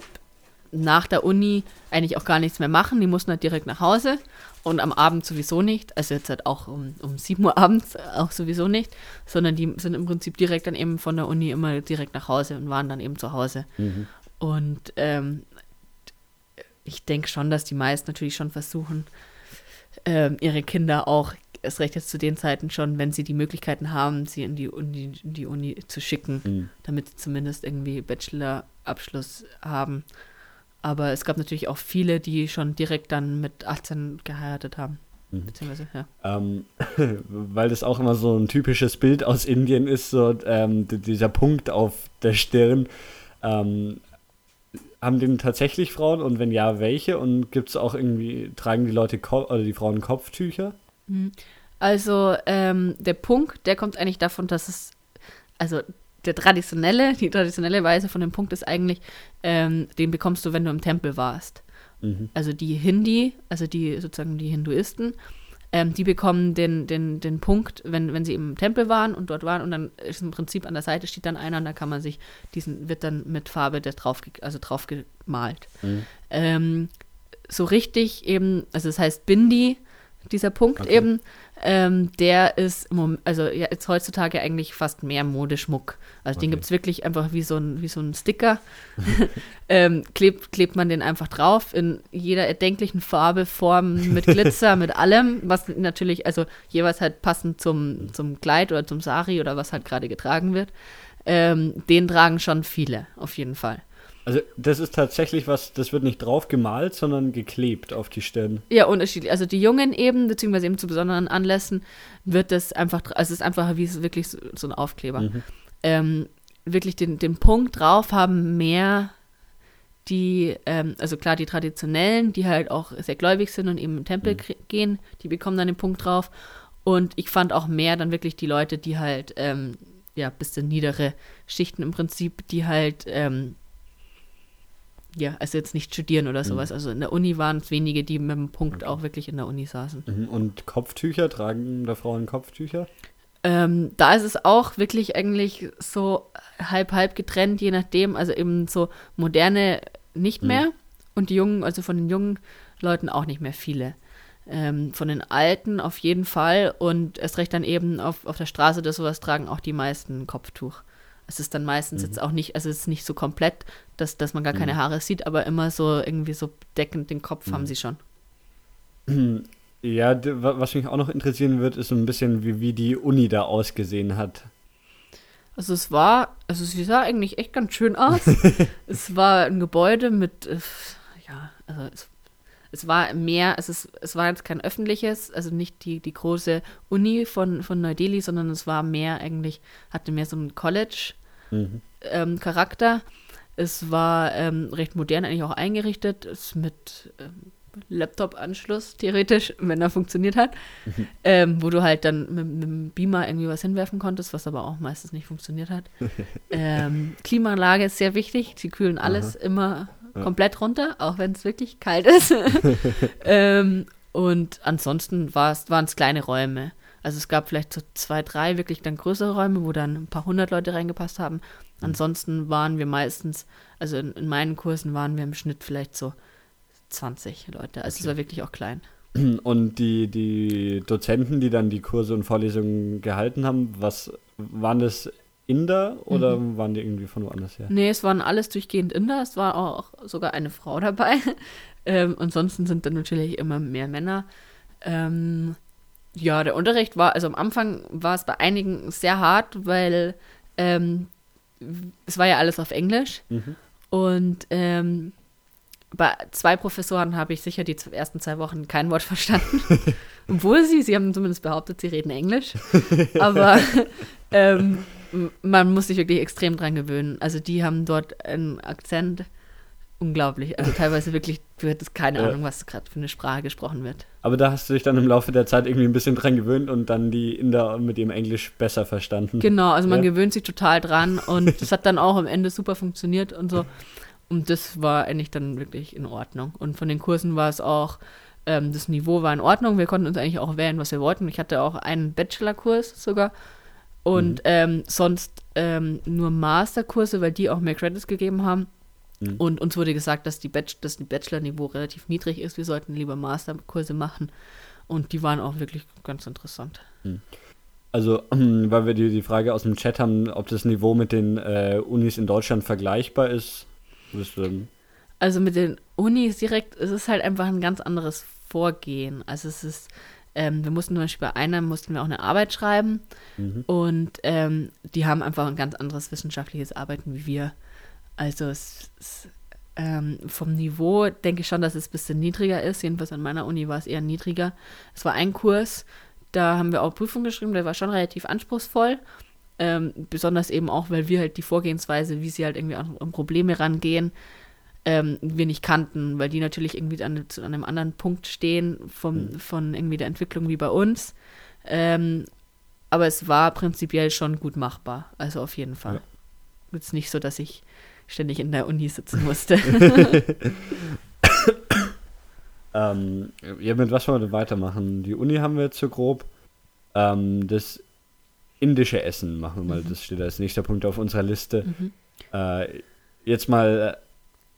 nach der Uni eigentlich auch gar nichts mehr machen. Die mussten halt direkt nach Hause und am Abend sowieso nicht. Also jetzt halt auch um, um 7 Uhr abends auch sowieso nicht, sondern die sind im Prinzip direkt dann eben von der Uni immer direkt nach Hause und waren dann eben zu Hause. Mhm. Und ähm, ich denke schon, dass die meisten natürlich schon versuchen, ähm, ihre Kinder auch erst recht jetzt zu den Zeiten schon, wenn sie die Möglichkeiten haben, sie in die Uni, in die Uni zu schicken, mhm. damit sie zumindest irgendwie Bachelorabschluss haben. Aber es gab natürlich auch viele, die schon direkt dann mit 18 geheiratet haben. Mhm. Beziehungsweise, ja. Ähm, weil das auch immer so ein typisches Bild aus Indien ist, so ähm, dieser Punkt auf der Stirn. Ähm, haben den tatsächlich Frauen und wenn ja, welche? Und gibt es auch irgendwie, tragen die Leute Ko oder die Frauen Kopftücher? Mhm. Also ähm, der Punkt, der kommt eigentlich davon, dass es, also der traditionelle, die traditionelle Weise von dem Punkt ist eigentlich, ähm, den bekommst du, wenn du im Tempel warst. Mhm. Also die Hindi, also die sozusagen die Hinduisten, ähm, die bekommen den, den, den Punkt, wenn, wenn sie im Tempel waren und dort waren und dann ist im Prinzip an der Seite steht dann einer und da kann man sich diesen, wird dann mit Farbe der drauf, also drauf gemalt. Mhm. Ähm, so richtig eben, also das heißt Bindi, dieser Punkt okay. eben, ähm, der ist, also ja, jetzt heutzutage eigentlich fast mehr Modeschmuck. Also okay. den gibt es wirklich einfach wie so ein, wie so ein Sticker. ähm, klebt, klebt man den einfach drauf in jeder erdenklichen Farbe, Form, mit Glitzer, mit allem, was natürlich, also jeweils halt passend zum, zum Kleid oder zum Sari oder was halt gerade getragen wird. Ähm, den tragen schon viele, auf jeden Fall. Also das ist tatsächlich was, das wird nicht drauf gemalt, sondern geklebt auf die Stirn. Ja, unterschiedlich. Also die Jungen eben, beziehungsweise eben zu besonderen Anlässen, wird das einfach, also es ist einfach wie wirklich so, so ein Aufkleber. Mhm. Ähm, wirklich den, den Punkt drauf haben mehr die, ähm, also klar, die Traditionellen, die halt auch sehr gläubig sind und eben im Tempel mhm. gehen, die bekommen dann den Punkt drauf. Und ich fand auch mehr dann wirklich die Leute, die halt, ähm, ja, bisschen niedere Schichten im Prinzip, die halt, ähm, ja, also jetzt nicht studieren oder sowas. Mhm. Also in der Uni waren es wenige, die mit dem Punkt okay. auch wirklich in der Uni saßen. Mhm. Und Kopftücher, tragen da Frauen Kopftücher? Ähm, da ist es auch wirklich eigentlich so halb-halb getrennt, je nachdem. Also eben so moderne nicht mhm. mehr und die jungen, also von den jungen Leuten auch nicht mehr viele. Ähm, von den Alten auf jeden Fall und erst recht dann eben auf, auf der Straße oder sowas tragen auch die meisten Kopftuch. Es ist dann meistens mhm. jetzt auch nicht, also es ist nicht so komplett, dass, dass man gar keine mhm. Haare sieht, aber immer so irgendwie so deckend den Kopf mhm. haben sie schon. Ja, was mich auch noch interessieren wird, ist so ein bisschen, wie, wie die Uni da ausgesehen hat. Also es war, also sie sah eigentlich echt ganz schön aus. es war ein Gebäude mit, äh, ja, also es, es war mehr, es, ist, es war jetzt kein öffentliches, also nicht die, die große Uni von, von Neu-Delhi, sondern es war mehr eigentlich, hatte mehr so einen College-Charakter. Mhm. Ähm, es war ähm, recht modern eigentlich auch eingerichtet, ist mit ähm, Laptop-Anschluss, theoretisch, wenn er funktioniert hat, mhm. ähm, wo du halt dann mit, mit, dem Beamer irgendwie was hinwerfen konntest, was aber auch meistens nicht funktioniert hat. ähm, Klimaanlage ist sehr wichtig, sie kühlen alles Aha. immer ja. komplett runter, auch wenn es wirklich kalt ist. ähm, und ansonsten waren es kleine Räume. Also es gab vielleicht so zwei, drei wirklich dann größere Räume, wo dann ein paar hundert Leute reingepasst haben. Mhm. Ansonsten waren wir meistens, also in, in meinen Kursen waren wir im Schnitt vielleicht so 20 Leute. Also okay. es war wirklich auch klein. Und die, die Dozenten, die dann die Kurse und Vorlesungen gehalten haben, was waren das Inder oder mhm. waren die irgendwie von woanders her? Nee, es waren alles durchgehend Inder. Es war auch sogar eine Frau dabei. ähm, ansonsten sind dann natürlich immer mehr Männer. Ähm, ja, der Unterricht war, also am Anfang war es bei einigen sehr hart, weil ähm, es war ja alles auf Englisch. Mhm. Und ähm, bei zwei Professoren habe ich sicher die ersten zwei Wochen kein Wort verstanden. Obwohl sie, sie haben zumindest behauptet, sie reden Englisch. Aber ähm, man muss sich wirklich extrem dran gewöhnen. Also die haben dort einen Akzent unglaublich. Also teilweise wirklich, du hättest keine ja. Ahnung, was gerade für eine Sprache gesprochen wird. Aber da hast du dich dann im Laufe der Zeit irgendwie ein bisschen dran gewöhnt und dann die Inder mit ihrem Englisch besser verstanden. Genau, also man ja. gewöhnt sich total dran und es hat dann auch am Ende super funktioniert und so. Und das war eigentlich dann wirklich in Ordnung. Und von den Kursen war es auch, ähm, das Niveau war in Ordnung. Wir konnten uns eigentlich auch wählen, was wir wollten. Ich hatte auch einen Bachelorkurs sogar und mhm. ähm, sonst ähm, nur Masterkurse, weil die auch mehr Credits gegeben haben. Mhm. Und uns wurde gesagt, dass die, Bach das Bachelor-Niveau relativ niedrig ist. Wir sollten lieber Masterkurse machen. Und die waren auch wirklich ganz interessant. Mhm. Also, weil wir die, die Frage aus dem Chat haben, ob das Niveau mit den äh, Unis in Deutschland vergleichbar ist. Also mit den Unis direkt, es ist halt einfach ein ganz anderes Vorgehen. Also es ist, ähm, wir mussten zum Beispiel bei einer mussten wir auch eine Arbeit schreiben mhm. und ähm, die haben einfach ein ganz anderes wissenschaftliches Arbeiten wie wir. Also es, es ähm, vom Niveau denke ich schon, dass es ein bisschen niedriger ist. Jedenfalls an meiner Uni war es eher niedriger. Es war ein Kurs, da haben wir auch Prüfungen geschrieben, der war schon relativ anspruchsvoll. Ähm, besonders eben auch, weil wir halt die Vorgehensweise, wie sie halt irgendwie an, an Probleme rangehen, ähm, wir nicht kannten, weil die natürlich irgendwie an, an einem anderen Punkt stehen vom, mhm. von irgendwie der Entwicklung wie bei uns. Ähm, aber es war prinzipiell schon gut machbar, also auf jeden Fall. Ja. Jetzt nicht so, dass ich ständig in der Uni sitzen musste. ähm, ja, mit was wollen wir weitermachen? Die Uni haben wir jetzt so grob. Ähm, das indische Essen machen wir mal, mhm. das steht als nächster Punkt auf unserer Liste. Mhm. Äh, jetzt mal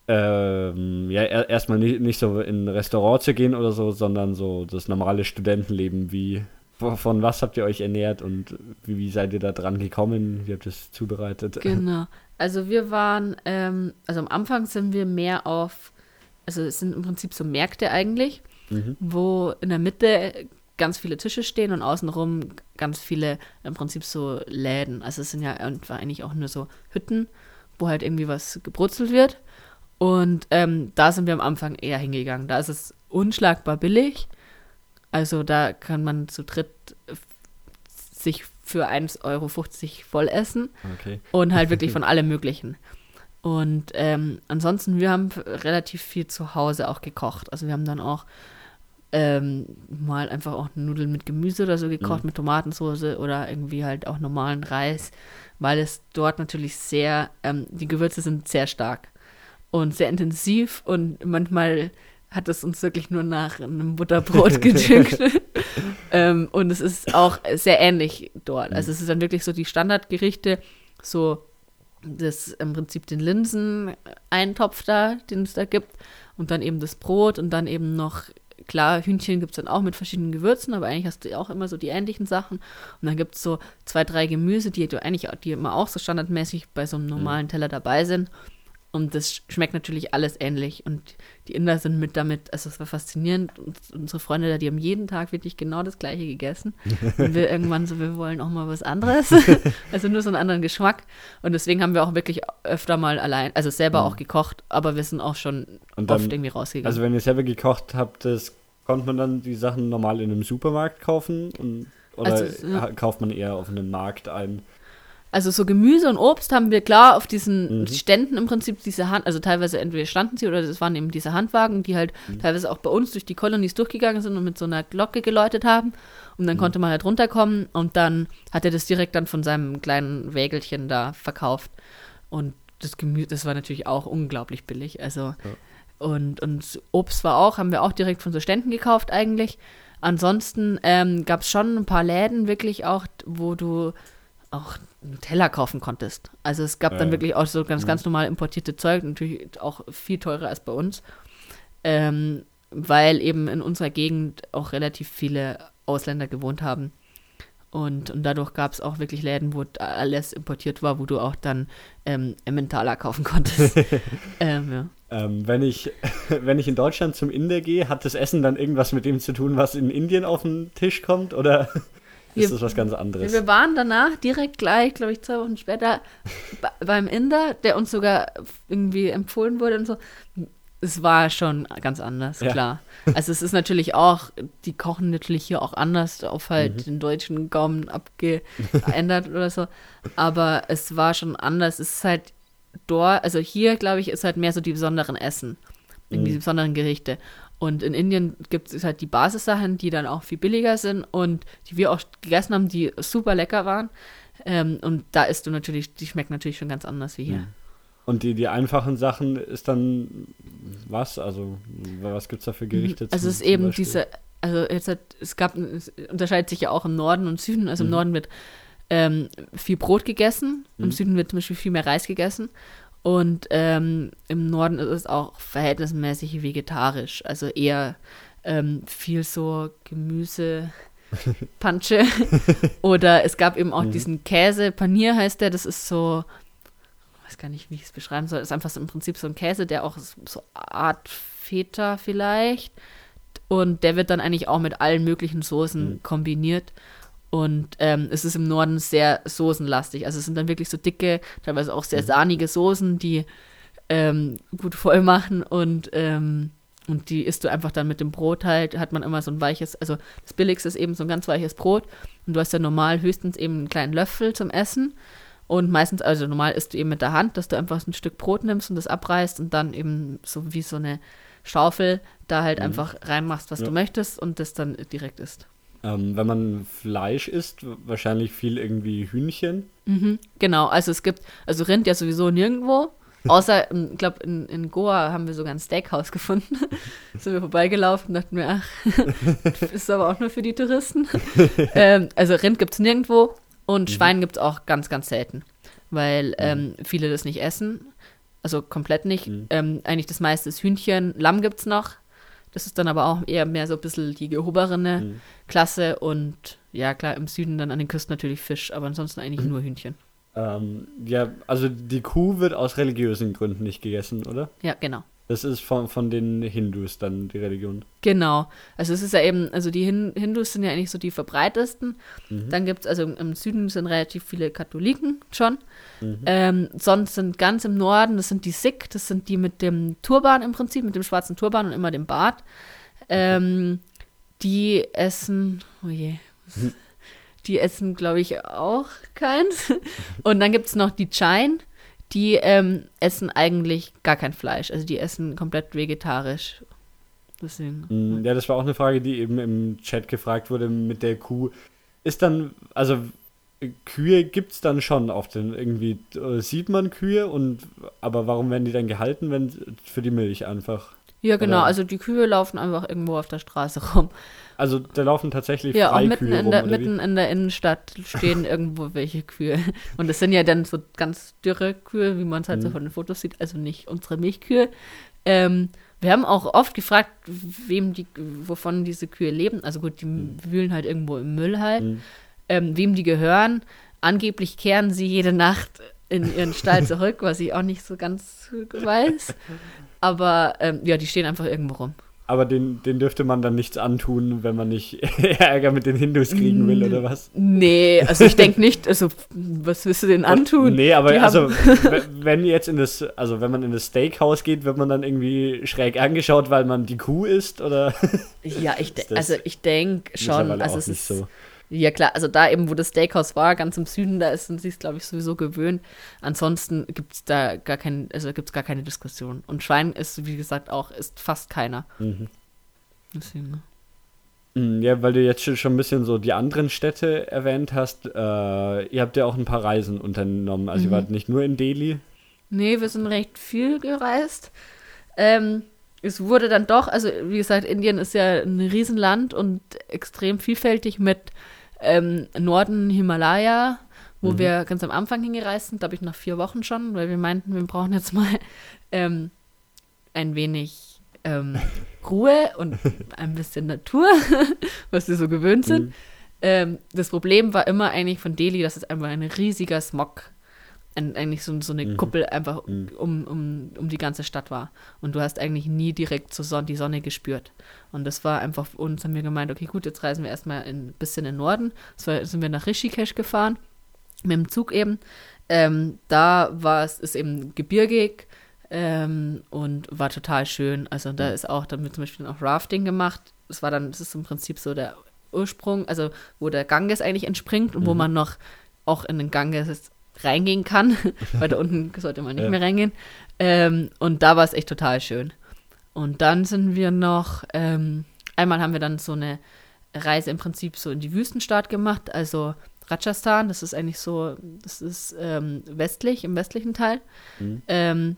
ähm, ja, erstmal nicht, nicht so in ein Restaurant zu gehen oder so, sondern so das normale Studentenleben. Wie, von was habt ihr euch ernährt und wie, wie seid ihr da dran gekommen? Wie habt ihr es zubereitet? Genau. Also wir waren, ähm, also am Anfang sind wir mehr auf, also es sind im Prinzip so Märkte eigentlich, mhm. wo in der Mitte ganz viele Tische stehen und außenrum ganz viele im Prinzip so Läden. Also es sind ja eigentlich auch nur so Hütten, wo halt irgendwie was gebrutzelt wird. Und ähm, da sind wir am Anfang eher hingegangen. Da ist es unschlagbar billig. Also da kann man zu dritt sich für 1,50 Euro voll essen. Okay. Und halt wirklich von allem Möglichen. Und ähm, ansonsten, wir haben relativ viel zu Hause auch gekocht. Also wir haben dann auch ähm, mal einfach auch Nudeln mit Gemüse oder so gekocht, mhm. mit Tomatensauce oder irgendwie halt auch normalen Reis, weil es dort natürlich sehr, ähm, die Gewürze sind sehr stark und sehr intensiv und manchmal hat es uns wirklich nur nach einem Butterbrot gedüngt. ähm, und es ist auch sehr ähnlich dort. Also es ist dann wirklich so die Standardgerichte, so das im Prinzip den Linsen-Eintopf da, den es da gibt, und dann eben das Brot und dann eben noch, klar, Hühnchen gibt es dann auch mit verschiedenen Gewürzen, aber eigentlich hast du auch immer so die ähnlichen Sachen. Und dann gibt es so zwei, drei Gemüse, die du eigentlich, die immer auch so standardmäßig bei so einem normalen Teller dabei sind. Und das schmeckt natürlich alles ähnlich. Und die Inder sind mit damit, also es war faszinierend. Und unsere Freunde da, die haben jeden Tag wirklich genau das Gleiche gegessen. Und wir irgendwann so, wir wollen auch mal was anderes. also nur so einen anderen Geschmack. Und deswegen haben wir auch wirklich öfter mal allein, also selber mhm. auch gekocht, aber wir sind auch schon dann, oft irgendwie rausgegangen. Also wenn ihr selber gekocht habt, das konnte man dann die Sachen normal in einem Supermarkt kaufen? Und, oder also, kauft man eher auf einem Markt ein? Also so Gemüse und Obst haben wir klar auf diesen mhm. Ständen im Prinzip diese Hand, also teilweise entweder standen sie oder es waren eben diese Handwagen, die halt mhm. teilweise auch bei uns durch die Kolonies durchgegangen sind und mit so einer Glocke geläutet haben. Und dann mhm. konnte man halt runterkommen und dann hat er das direkt dann von seinem kleinen Wägelchen da verkauft. Und das Gemüse, das war natürlich auch unglaublich billig. Also ja. und, und Obst war auch, haben wir auch direkt von so Ständen gekauft eigentlich. Ansonsten ähm, gab es schon ein paar Läden wirklich auch, wo du auch Nutella kaufen konntest. Also es gab dann wirklich auch so ganz, mhm. ganz normal importierte Zeug, natürlich auch viel teurer als bei uns, ähm, weil eben in unserer Gegend auch relativ viele Ausländer gewohnt haben. Und, und dadurch gab es auch wirklich Läden, wo alles importiert war, wo du auch dann ähm, Emmentaler kaufen konntest. ähm, ja. ähm, wenn, ich, wenn ich in Deutschland zum Inder gehe, hat das Essen dann irgendwas mit dem zu tun, was in Indien auf den Tisch kommt? Oder ist wir, das was ganz anderes? Wir waren danach direkt gleich, glaube ich, zwei Wochen später beim Inder, der uns sogar irgendwie empfohlen wurde und so es war schon ganz anders, ja. klar. Also es ist natürlich auch, die kochen natürlich hier auch anders auf halt mhm. den deutschen Gaumen abgeändert oder so. Aber es war schon anders. Es ist halt dort, also hier, glaube ich, ist halt mehr so die besonderen Essen. Irgendwie mhm. die besonderen Gerichte. Und in Indien gibt es halt die Basissachen, die dann auch viel billiger sind und die wir auch gegessen haben, die super lecker waren. Ähm, und da isst du natürlich, die schmecken natürlich schon ganz anders wie hier. Mhm. Und die, die einfachen Sachen ist dann was? Also, was gibt es da für Gerichte? Also, es ist eben diese, also jetzt hat, es gab, es unterscheidet sich ja auch im Norden und Süden. Also, im mhm. Norden wird ähm, viel Brot gegessen, mhm. im Süden wird zum Beispiel viel mehr Reis gegessen. Und ähm, im Norden ist es auch verhältnismäßig vegetarisch. Also eher ähm, viel so Gemüse. Pansche. Oder es gab eben auch mhm. diesen Käse, Panier heißt der, das ist so weiß gar nicht, wie ich es beschreiben soll. Das ist einfach so im Prinzip so ein Käse, der auch so Art Feta vielleicht. Und der wird dann eigentlich auch mit allen möglichen Soßen mhm. kombiniert. Und ähm, es ist im Norden sehr soßenlastig. Also es sind dann wirklich so dicke, teilweise auch sehr mhm. sahnige Soßen, die ähm, gut voll machen und, ähm, und die isst du einfach dann mit dem Brot halt, hat man immer so ein weiches, also das Billigste ist eben so ein ganz weiches Brot und du hast ja normal höchstens eben einen kleinen Löffel zum Essen und meistens, also normal isst du eben mit der Hand, dass du einfach ein Stück Brot nimmst und das abreißt und dann eben so wie so eine Schaufel da halt mhm. einfach reinmachst, was ja. du möchtest und das dann direkt isst. Ähm, wenn man Fleisch isst, wahrscheinlich viel irgendwie Hühnchen. Mhm, genau, also es gibt, also Rind ja sowieso nirgendwo. Außer, ähm, ich glaube, in, in Goa haben wir sogar ein Steakhouse gefunden. sind wir vorbeigelaufen und dachten mir, ach, ist aber auch nur für die Touristen. ähm, also Rind gibt es nirgendwo. Und mhm. Schwein gibt es auch ganz, ganz selten, weil mhm. ähm, viele das nicht essen. Also komplett nicht. Mhm. Ähm, eigentlich das meiste ist Hühnchen. Lamm gibt es noch. Das ist dann aber auch eher mehr so ein bisschen die gehobene mhm. Klasse. Und ja, klar, im Süden dann an den Küsten natürlich Fisch, aber ansonsten eigentlich mhm. nur Hühnchen. Ähm, ja, also die Kuh wird aus religiösen Gründen nicht gegessen, oder? Ja, genau. Das ist von, von den Hindus dann die Religion. Genau. Also es ist ja eben, also die Hin Hindus sind ja eigentlich so die verbreitesten. Mhm. Dann gibt es, also im, Süden sind relativ viele Katholiken schon. Mhm. Ähm, sonst sind ganz im Norden, das sind die Sikh, das sind die mit dem Turban im Prinzip, mit dem schwarzen Turban und immer dem Bart. Ähm, die essen, oh je, die essen, glaube ich, auch keins. Und dann gibt es noch die Chain die ähm, essen eigentlich gar kein Fleisch. Also die essen komplett vegetarisch. Deswegen. Mm, ja, das war auch eine Frage, die eben im Chat gefragt wurde mit der Kuh. Ist dann, also Kühe gibt es dann schon auf den, irgendwie äh, sieht man Kühe und aber warum werden die dann gehalten, wenn für die Milch einfach? Ja, genau, Oder? also die Kühe laufen einfach irgendwo auf der Straße rum. Also da laufen tatsächlich ja, auch mitten, in der, rum, mitten in der Innenstadt stehen irgendwo welche Kühe. Und das sind ja dann so ganz dürre Kühe, wie man es halt mhm. so von den Fotos sieht, also nicht unsere Milchkühe. Ähm, wir haben auch oft gefragt, wem die, wovon diese Kühe leben. Also gut, die mhm. wühlen halt irgendwo im Müll halt. Mhm. Ähm, wem die gehören. Angeblich kehren sie jede Nacht in ihren Stall zurück, was ich auch nicht so ganz weiß. Aber ähm, ja, die stehen einfach irgendwo rum. Aber den, den dürfte man dann nichts antun, wenn man nicht Ärger mit den Hindus kriegen will, oder was? Nee, also ich denke nicht, also was willst du denen antun? Nee, aber Die also wenn jetzt in das, also wenn man in das Steakhouse geht, wird man dann irgendwie schräg angeschaut, weil man die Kuh isst, oder? Ja, ich also ich denke schon, also es ist so. Ja, klar, also da eben, wo das Steakhouse war, ganz im Süden, da ist, sind sie es, glaube ich, sowieso gewöhnt. Ansonsten gibt es da gar kein, also gibt's gar keine Diskussion. Und Schwein ist, wie gesagt, auch, ist fast keiner. Mhm. Deswegen, ne? Mm, Ja, weil du jetzt schon ein bisschen so die anderen Städte erwähnt hast. Äh, ihr habt ja auch ein paar Reisen unternommen. Also mhm. ihr wart nicht nur in Delhi. Nee, wir sind recht viel gereist. Ähm, es wurde dann doch, also wie gesagt, Indien ist ja ein Riesenland und extrem vielfältig mit ähm, Norden Himalaya, wo mhm. wir ganz am Anfang hingereist sind, glaube ich, nach vier Wochen schon, weil wir meinten, wir brauchen jetzt mal ähm, ein wenig ähm, Ruhe und ein bisschen Natur, was wir so gewöhnt sind. Mhm. Ähm, das Problem war immer eigentlich von Delhi, dass es einfach ein riesiger Smog, eigentlich so, so eine Mhm. Kuppel einfach Mhm. um, um, um die ganze Stadt war. Und du hast eigentlich nie direkt zur Sonne, die Sonne gespürt. Und das war einfach uns, haben wir gemeint, okay, gut, jetzt reisen wir erstmal ein bisschen in den Norden. War, sind wir nach Rishikesh gefahren, mit dem Zug eben. Ähm, da war es, ist eben gebirgig ähm, und war total schön. Also da ist auch, da haben wir zum Beispiel auch Rafting gemacht. Das war dann, das ist im Prinzip so der Ursprung, also wo der Ganges eigentlich entspringt und wo Mhm. man noch auch in den Ganges reingehen kann, weil da unten sollte man nicht Ja. mehr reingehen. Ähm, und da war es echt total schön. Und dann sind wir noch, ähm, einmal haben wir dann so eine Reise im Prinzip so in die Wüstenstaat gemacht, also Rajasthan, das ist eigentlich so, das ist ähm, westlich, im westlichen Teil. Mhm. Ähm,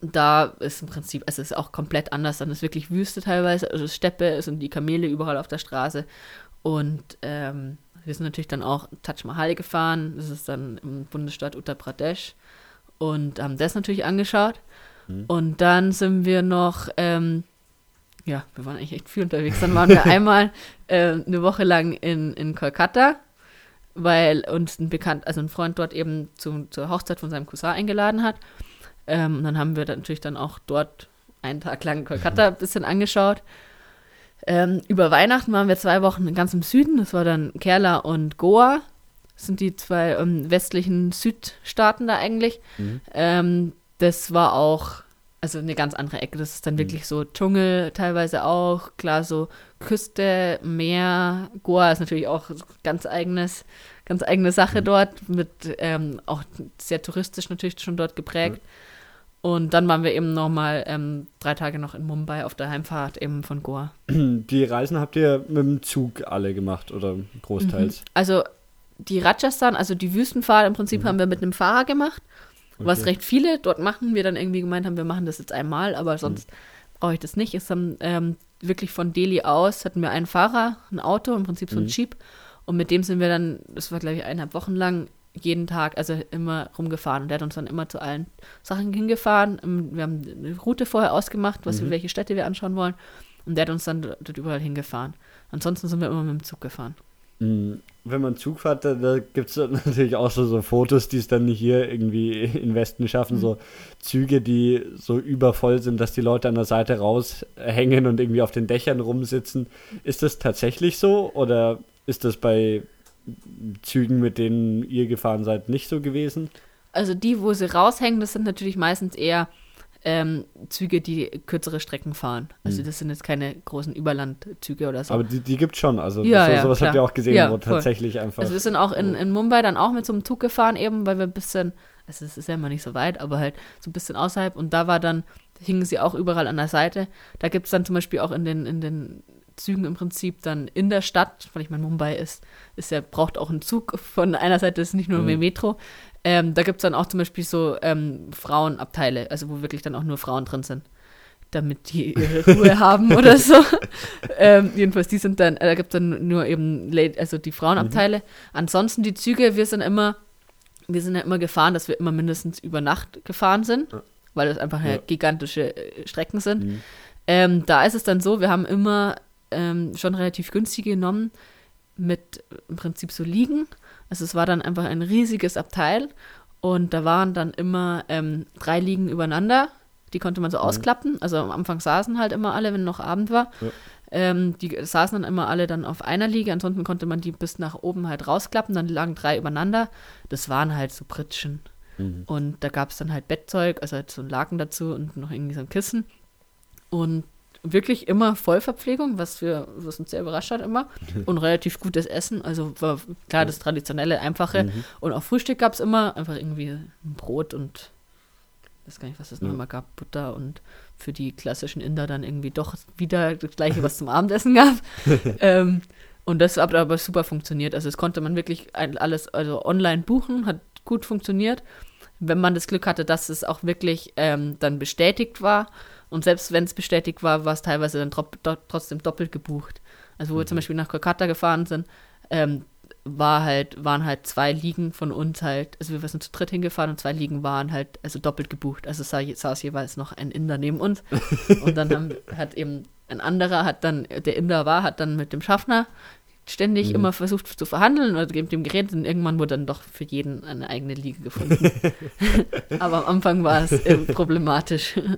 da ist im Prinzip, also es ist auch komplett anders, dann ist wirklich Wüste teilweise, also Steppe, es sind die Kamele überall auf der Straße. Und ähm, wir sind natürlich dann auch Taj Mahal gefahren, das ist dann im Bundesstaat Uttar Pradesh und haben das natürlich angeschaut. Mhm. Und dann sind wir noch, ähm, ja, wir waren eigentlich echt viel unterwegs. Dann waren wir einmal äh, eine Woche lang in, in Kolkata, weil uns ein Bekannt, also ein Freund dort eben zu, zur Hochzeit von seinem Cousin eingeladen hat. Ähm, und dann haben wir dann natürlich dann auch dort einen Tag lang Kolkata ein bisschen angeschaut. Ähm, über Weihnachten waren wir zwei Wochen ganz im Süden, das war dann Kerala und Goa. Das sind die zwei ähm, westlichen Südstaaten da eigentlich. Mhm. Ähm, das war auch, also eine ganz andere Ecke. Das ist dann Mhm. wirklich so Dschungel teilweise auch. Klar, so Küste, Meer. Goa ist natürlich auch ganz eigenes, ganz eigene Sache Mhm. dort. Mit ähm, auch sehr touristisch natürlich schon dort geprägt. Und dann waren wir eben nochmal ähm, drei Tage noch in Mumbai auf der Heimfahrt eben von Goa. Die Reisen habt ihr mit dem Zug alle gemacht oder großteils? Also die Rajasthan, also die Wüstenfahrt im Prinzip Mhm. haben wir mit einem Fahrer gemacht. Was Okay. recht viele dort machen, wir dann irgendwie gemeint haben, wir machen das jetzt einmal, aber sonst brauche ich das nicht. Es haben ähm, wirklich von Delhi aus hatten wir einen Fahrer, ein Auto, im Prinzip so ein Mhm. Jeep. Und mit dem sind wir dann, das war glaube ich eineinhalb Wochen lang, jeden Tag, also immer rumgefahren. Und der hat uns dann immer zu allen Sachen hingefahren. Ähm, Wir haben eine Route vorher ausgemacht, was wir, Mhm. welche Städte wir anschauen wollen. Und der hat uns dann dort überall hingefahren. Ansonsten sind wir immer mit dem Zug gefahren. Mhm. Wenn man Zug fährt, da, da gibt es natürlich auch so, so Fotos, die es dann hier irgendwie in Westen schaffen, Mhm. so Züge, die so übervoll sind, dass die Leute an der Seite raushängen und irgendwie auf den Dächern rumsitzen. Ist das tatsächlich so oder ist das bei Zügen, mit denen ihr gefahren seid, nicht so gewesen? Also die, wo sie raushängen, das sind natürlich meistens eher ähm, Züge, die kürzere Strecken fahren. Also Mhm. das sind jetzt keine großen Überlandzüge oder so. Aber die, die gibt es schon, also Ja, so, ja, sowas habt ihr klar. auch gesehen, Ja, wo voll. tatsächlich einfach... also wir sind auch in, in Mumbai dann auch mit so einem Zug gefahren, eben weil wir ein bisschen, also es ist ja immer nicht so weit, aber halt so ein bisschen außerhalb und da war dann, hingen sie auch überall an der Seite. Da gibt es dann zum Beispiel auch in den, in den Zügen im Prinzip dann in der Stadt, weil ich meine, Mumbai ist, ist ja, braucht auch einen Zug von einer Seite, ist nicht nur Mhm. Metro. Ähm, da gibt es dann auch zum Beispiel so ähm, Frauenabteile, also wo wirklich dann auch nur Frauen drin sind, damit die ihre Ruhe haben oder so. Ähm, jedenfalls, die sind dann, äh, da gibt es dann nur eben, also die Frauenabteile. Ansonsten die Züge, wir sind immer, wir sind ja immer gefahren, dass wir immer mindestens über Nacht gefahren sind, Ja. weil das einfach ja. Ja. gigantische äh, Strecken sind. Mhm. Ähm, da ist es dann so, wir haben immer ähm, schon relativ günstige genommen mit im Prinzip so Liegen. Also es war dann einfach ein riesiges Abteil und da waren dann immer ähm, drei Liegen übereinander. Die konnte man so ausklappen. Also am Anfang saßen halt immer alle, wenn noch Abend war. Ja. Ähm, die saßen dann immer alle dann auf einer Liege. Ansonsten konnte man die bis nach oben halt rausklappen. Dann lagen drei übereinander. Das waren halt so Pritschen. Mhm. Und da gab es dann halt Bettzeug, also halt so ein Laken dazu und noch irgendwie so ein Kissen. Und wirklich immer Vollverpflegung, was, wir, was uns sehr überrascht hat immer. Und relativ gutes Essen. Also war klar das traditionelle, einfache. Mhm. Und auch Frühstück gab es immer. Einfach irgendwie ein Brot und ich weiß gar nicht, was es noch Ja. immer gab. Butter und für die klassischen Inder dann irgendwie doch wieder das gleiche, was zum Abendessen gab. ähm, und das hat aber super funktioniert. Also es konnte man wirklich alles also online buchen, hat gut funktioniert. Wenn man das Glück hatte, dass es auch wirklich ähm, dann bestätigt war. Und selbst wenn es bestätigt war, war es teilweise dann do- trotzdem doppelt gebucht. Also wo wir zum Beispiel nach Kolkata gefahren sind, ähm, war halt, waren halt zwei Liegen von uns halt, also wir sind zu dritt hingefahren und zwei Liegen waren halt also doppelt gebucht. Also sa- saß jeweils noch ein Inder neben uns. und dann haben, hat eben ein anderer, hat dann, der Inder war, hat dann mit dem Schaffner ständig Mhm. immer versucht zu verhandeln oder mit dem Gerät und irgendwann wurde dann doch für jeden eine eigene Liga gefunden. Aber am Anfang war es äh, problematisch.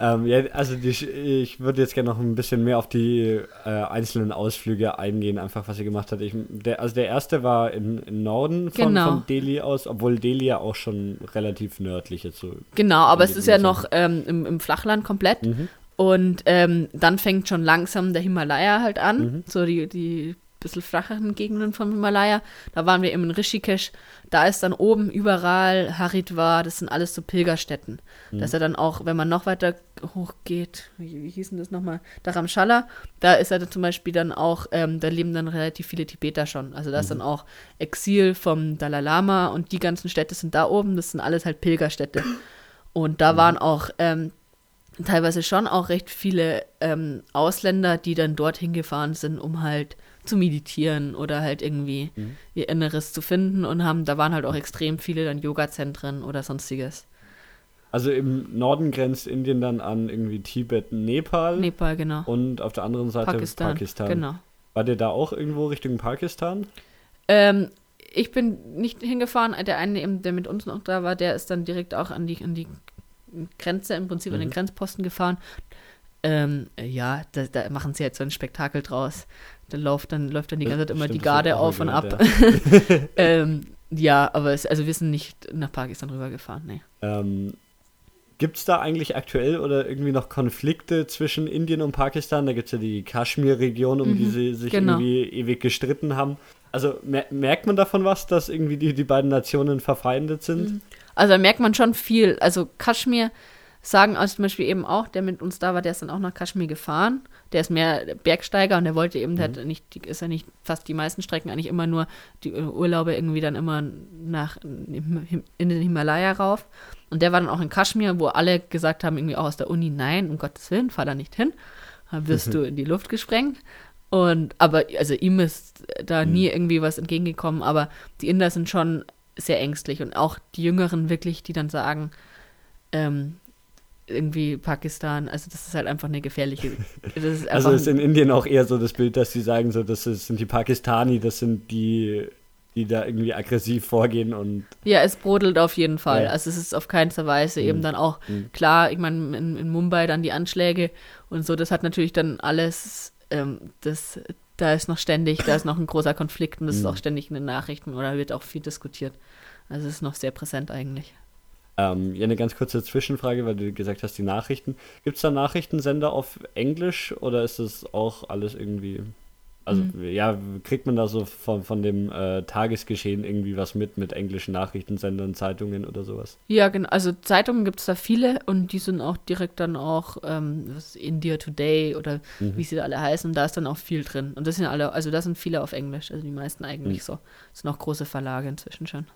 Ähm, ja, also die, ich würde jetzt gerne noch ein bisschen mehr auf die äh, einzelnen Ausflüge eingehen, einfach was sie gemacht hat. Ich, der, also der erste war im, im Norden von, Genau. von Delhi aus, obwohl Delhi ja auch schon relativ nördlich jetzt so. Genau, aber es ist ja noch ähm, im, im Flachland komplett. Mhm. Und ähm, dann fängt schon langsam der Himalaya halt an, Mhm. so die, die bisschen flacheren Gegenden vom Himalaya. Da waren wir eben in Rishikesh. Da ist dann oben überall Haridwar, das sind alles so Pilgerstätten. Mhm. Da ist er dann auch, wenn man noch weiter hochgeht, wie, wie hieß denn das nochmal? Dharamshala, da ist er dann zum Beispiel dann auch, ähm, da leben dann relativ viele Tibeter schon. Also da ist Mhm. dann auch Exil vom Dalai Lama und die ganzen Städte sind da oben, das sind alles halt Pilgerstädte. Und da waren auch ähm, teilweise schon auch recht viele ähm, Ausländer, die dann dorthin gefahren sind, um halt zu meditieren oder halt irgendwie Mhm. ihr Inneres zu finden und haben, da waren halt auch extrem viele dann Yoga-Zentren oder sonstiges. Also im Norden grenzt Indien dann an irgendwie Tibet, Nepal Nepal, genau. und auf der anderen Seite Pakistan. Pakistan. Genau. War der da auch irgendwo Richtung Pakistan? Ähm, ich bin nicht hingefahren, der eine, eben, der mit uns noch da war, der ist dann direkt auch an die, an die Grenze, im Prinzip an den Mhm. Grenzposten gefahren. Ähm, ja, da, da machen sie jetzt so ein Spektakel draus. Da läuft dann, läuft dann die ganze Zeit immer Stimmt, die Garde auf und ab. ähm, ja, aber es, also wir sind nicht nach Pakistan rübergefahren, nee. Ähm, Gibt es da eigentlich aktuell oder irgendwie noch Konflikte zwischen Indien und Pakistan? Da gibt es ja die Kaschmir-Region, um die Mhm, sie sich genau. irgendwie ewig gestritten haben. Also mer merkt man davon was, dass irgendwie die, die beiden Nationen verfeindet sind? Also da merkt man schon viel. Also Kaschmir sagen also zum Beispiel eben auch, der mit uns da war, der ist dann auch nach Kaschmir gefahren. Der ist mehr Bergsteiger und der wollte eben, der hat nicht, ist ja nicht fast die meisten Strecken eigentlich immer nur die Urlaube irgendwie dann immer nach in den Himalaya rauf. Und der war dann auch in Kaschmir, wo alle gesagt haben, irgendwie auch aus der Uni, nein, um Gottes Willen, fahr da nicht hin. Dann wirst du in die Luft gesprengt. Und aber also ihm ist da nie irgendwie was entgegengekommen, aber die Inder sind schon sehr ängstlich und auch die Jüngeren wirklich, die dann sagen, ähm, irgendwie Pakistan, also das ist halt einfach eine gefährliche. Das ist Also ist in Indien auch eher so das Bild, dass sie sagen, so, das ist- sind die Pakistani, das sind die, die da irgendwie aggressiv vorgehen und Ja, es brodelt auf jeden Fall. Ja. Also es ist auf keinster Weise eben Mhm. dann auch Mhm. klar, ich meine, in, in Mumbai dann die Anschläge und so, das hat natürlich dann alles, ähm, das, da ist noch ständig, da ist noch ein großer Konflikt und das ist Mhm. auch ständig in den Nachrichten oder wird auch viel diskutiert. Also es ist noch sehr präsent eigentlich. Ähm, ja, eine ganz kurze Zwischenfrage, weil du gesagt hast, die Nachrichten. Gibt es da Nachrichtensender auf Englisch oder ist das auch alles irgendwie. Also, ja, kriegt man da so von, von dem äh, Tagesgeschehen irgendwie was mit, mit englischen Nachrichtensendern, Zeitungen oder sowas? Ja, genau. Also Zeitungen gibt es da viele und die sind auch direkt dann auch ähm, was, India Today oder Mhm. wie sie da alle heißen. Da ist dann auch viel drin. Und das sind alle, also da sind viele auf Englisch, also die meisten eigentlich Mhm. so. Das sind auch große Verlage inzwischen schon.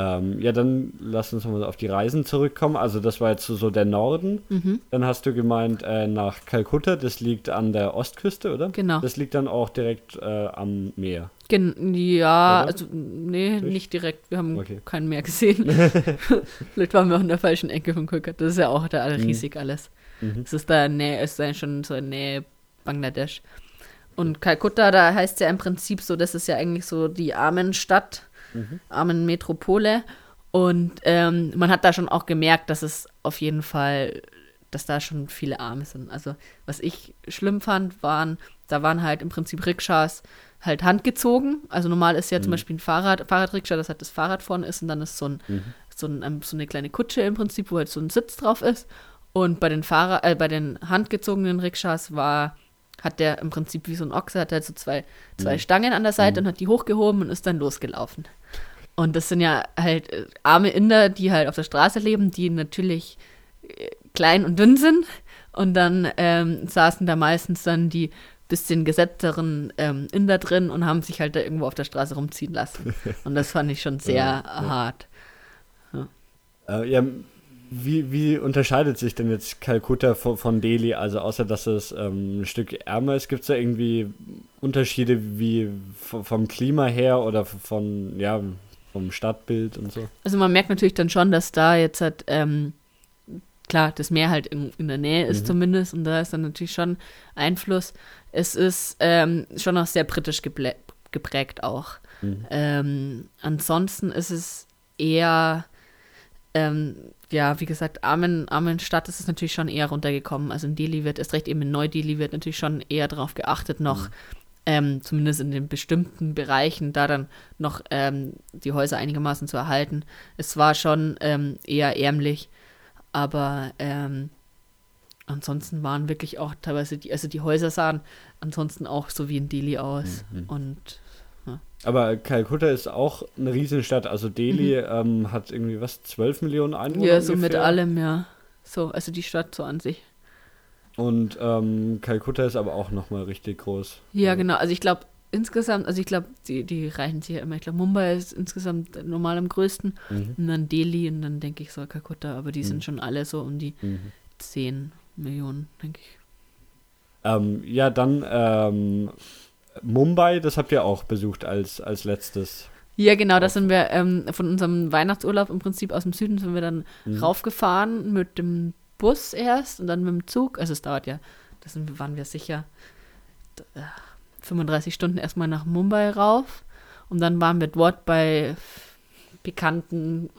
Ähm, ja, dann lass uns mal auf die Reisen zurückkommen. Also, das war jetzt so, der Norden. Mhm. Dann hast du gemeint, äh, nach Kalkutta, das liegt an der Ostküste, oder? Genau. Das liegt dann auch direkt äh, am Meer. Gen ja, Oder? also nee, Nicht? nicht direkt. Wir haben Okay. keinen mehr gesehen. Vielleicht waren wir auch in der falschen Ecke von Kolkata. Das ist ja auch da Mhm. riesig alles. Mhm. Es ist da Nähe, ist da schon so in Nähe Bangladesch. Und Kalkutta, da heißt es ja im Prinzip so, das ist ja eigentlich so die Armenstadt, Mhm. Armenmetropole. Und ähm, man hat da schon auch gemerkt, dass es auf jeden Fall, dass da schon viele Arme sind. Also was ich schlimm fand, waren, da waren halt im Prinzip Rikschas halt handgezogen. Also normal ist ja zum Mhm. Beispiel ein Fahrrad, Fahrradrikscha, das halt das Fahrrad vorne ist und dann ist so ein Mhm. so, ein, ähm, so eine kleine Kutsche im Prinzip, wo halt so ein Sitz drauf ist. Und bei den Fahrer, äh, bei den handgezogenen Rikschas war, hat der im Prinzip wie so ein Ochse, hat halt so zwei, zwei Mhm. Stangen an der Seite und hat die hochgehoben und ist dann losgelaufen. Und das sind ja halt äh, arme Inder, die halt auf der Straße leben, die natürlich äh, klein und dünn sind. Und dann ähm, saßen da meistens dann die bisschen gesetzteren ähm, Inder drin und haben sich halt da irgendwo auf der Straße rumziehen lassen. Und das fand ich schon sehr Ja, ja. hart. Äh, ja, wie, wie unterscheidet sich denn jetzt Kalkutta von, von Delhi? Also außer dass es ähm, ein Stück ärmer ist, gibt es da irgendwie Unterschiede wie vom Klima her oder von, ja, vom Stadtbild und so? Also man merkt natürlich dann schon, dass da jetzt halt, ähm, klar, das Meer halt in, in der Nähe ist Mhm. zumindest und da ist dann natürlich schon Einfluss. Es ist ähm, schon noch sehr britisch geprägt auch. Mhm. Ähm, ansonsten ist es eher, ähm, ja, wie gesagt, armen, armen Stadt ist es natürlich schon eher runtergekommen. Also in Delhi wird, erst recht eben in Neu-Delhi wird natürlich schon eher darauf geachtet, noch, mhm. ähm, zumindest in den bestimmten Bereichen, da dann noch ähm, die Häuser einigermaßen zu erhalten. Es war schon ähm, eher ärmlich, aber ähm, ansonsten waren wirklich auch teilweise die, also die Häuser sahen ansonsten auch so wie in Delhi aus. Mhm. Und Aber Kalkutta ist auch eine Riesenstadt. Also Delhi mhm. ähm, hat irgendwie was, 12 Millionen Einwohner? Ja, so ungefähr. mit allem, ja. So, also die Stadt so an sich. Und ähm, Kalkutta ist aber auch nochmal richtig groß. Ja, genau. Also ich glaube, insgesamt, also ich glaube, die, die reichen sich ja immer. Ich glaube, Mumbai ist insgesamt normal am größten. Mhm. Und dann Delhi und dann denke ich so Kalkutta. Aber die mhm. sind schon alle so um die mhm. 10 Millionen, denke ich. Ähm, ja, dann ähm, Mumbai, das habt ihr auch besucht als, als letztes. Ja, genau, da sind wir ähm, von unserem Weihnachtsurlaub im Prinzip aus dem Süden sind wir dann mhm. raufgefahren mit dem Bus erst und dann mit dem Zug. Also es dauert ja, da sind, waren wir sicher 35 Stunden erstmal nach Mumbai rauf. Und dann waren wir dort bei Bekannten,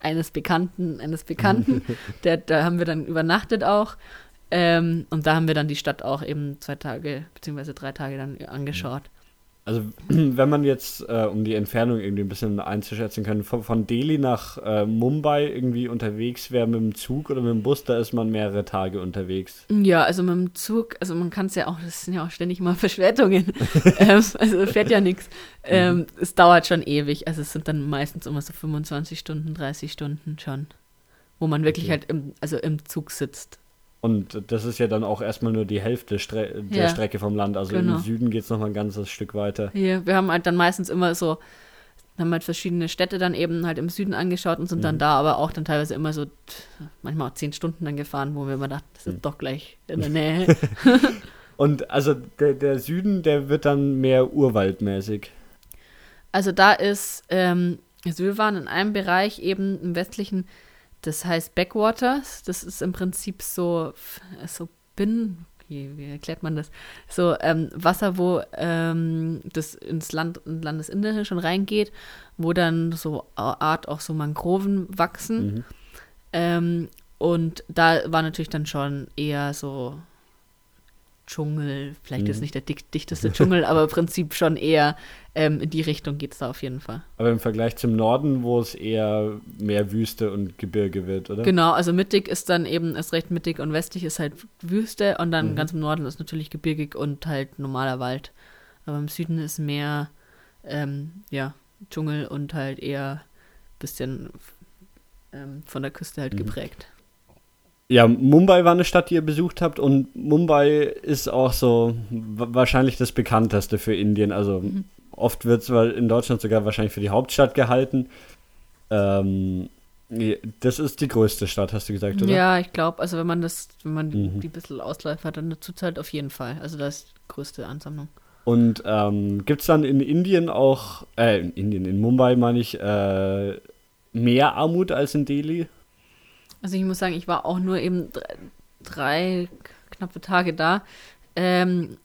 eines Bekannten, eines Bekannten. der, da haben wir dann übernachtet auch. Ähm, und da haben wir dann die Stadt auch eben zwei Tage beziehungsweise drei Tage dann angeschaut. Also wenn man jetzt, äh, um die Entfernung irgendwie ein bisschen einzuschätzen kann, von, von Delhi nach äh, Mumbai irgendwie unterwegs wäre mit dem Zug oder mit dem Bus, da ist man mehrere Tage unterwegs. Ja, also mit dem Zug, also man kann es ja auch, das sind ja auch ständig mal Verspätungen, ähm, also fährt ja nichts. Ähm. Es dauert schon ewig, also es sind dann meistens immer so 25 Stunden, 30 Stunden schon, wo man wirklich okay. halt im, also im Zug sitzt. Und das ist ja dann auch erstmal nur die Hälfte Stre der ja, Strecke vom Land. Also genau. im Süden geht es nochmal ein ganzes Stück weiter. Ja, wir haben halt dann meistens immer so, haben halt verschiedene Städte dann eben halt im Süden angeschaut und sind mhm. dann da aber auch dann teilweise immer so, manchmal auch zehn Stunden dann gefahren, wo wir immer dachten, das ist mhm. doch gleich in der Nähe. und also der, der Süden, der wird dann mehr urwaldmäßig. Also da ist, ähm, also wir waren in einem Bereich eben im westlichen das heißt Backwaters. Das ist im Prinzip so, so Binnen, wie, wie, erklärt man das? So ähm, Wasser, wo ähm, das ins Land, in Landesinnere schon reingeht, wo dann so Art auch so Mangroven wachsen. Mhm. Ähm, und da war natürlich dann schon eher so Dschungel, vielleicht mhm. ist nicht der dick, dichteste Dschungel, aber im Prinzip schon eher ähm, in die Richtung geht es da auf jeden Fall. Aber im Vergleich zum Norden, wo es eher mehr Wüste und Gebirge wird, oder? Genau, also mittig ist dann eben, ist recht mittig und westlich ist halt Wüste und dann mhm. ganz im Norden ist natürlich gebirgig und halt normaler Wald. Aber im Süden ist mehr, ähm, ja, Dschungel und halt eher ein bisschen ähm, von der Küste halt mhm. geprägt. Ja, Mumbai war eine Stadt, die ihr besucht habt und Mumbai ist auch so wahrscheinlich das bekannteste für Indien. Also mhm. oft wird es in Deutschland sogar wahrscheinlich für die Hauptstadt gehalten. Ähm, das ist die größte Stadt, hast du gesagt, oder? Ja, ich glaube, also wenn man das, wenn man mhm. die, ein bisschen Ausläufer hat, dann zurzeit auf jeden Fall. Also das ist die größte Ansammlung. Und ähm, gibt es dann in Indien auch, äh, in Indien, in Mumbai meine ich, äh, mehr Armut als in Delhi? Also ich muss sagen, ich war auch nur eben drei, drei knappe Tage da. Ähm,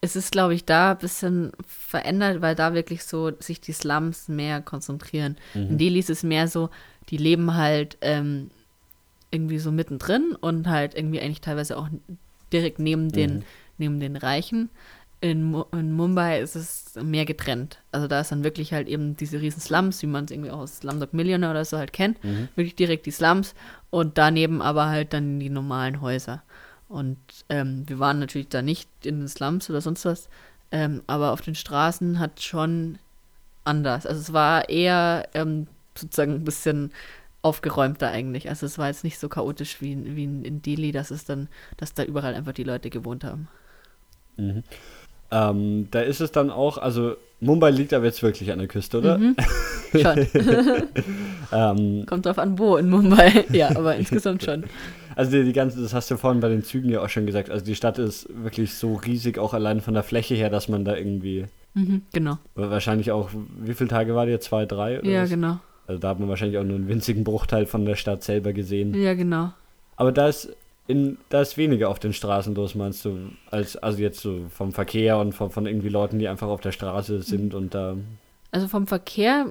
es ist, glaube ich, da ein bisschen verändert, weil da wirklich so sich die Slums mehr konzentrieren. Mhm. In Delhi ist es mehr so, die leben halt ähm, irgendwie so mittendrin und halt irgendwie eigentlich teilweise auch direkt neben den, mhm. neben den Reichen in, in, Mumbai ist es mehr getrennt. Also da ist dann wirklich halt eben diese riesen Slums, wie man es irgendwie auch aus Slumdog Millionaire oder so halt kennt. Mhm. Wirklich direkt die Slums und daneben aber halt dann die normalen Häuser. Und ähm, wir waren natürlich da nicht in den Slums oder sonst was, ähm, aber auf den Straßen hat schon anders. Also es war eher ähm, sozusagen ein bisschen aufgeräumter eigentlich. Also es war jetzt nicht so chaotisch wie, wie in Delhi, dass es dann, dass da überall einfach die Leute gewohnt haben. Mhm. Ähm, da ist es dann auch, also Mumbai liegt aber jetzt wirklich an der Küste, oder? Mhm. Schon. ähm, Kommt drauf an, wo in Mumbai. ja, aber insgesamt schon. Also die, die, ganze, das hast du vorhin bei den Zügen ja auch schon gesagt. Also die Stadt ist wirklich so riesig, auch allein von der Fläche her, dass man da irgendwie. Mhm, genau. Wahrscheinlich auch, wie viele Tage war dir? Zwei, drei? ja, was? genau. Also da hat man wahrscheinlich auch nur einen winzigen Bruchteil von der Stadt selber gesehen. Ja, genau. Aber da ist in, da ist weniger auf den Straßen los, meinst du, als also jetzt so vom Verkehr und von, von irgendwie Leuten, die einfach auf der Straße sind und da. Also vom Verkehr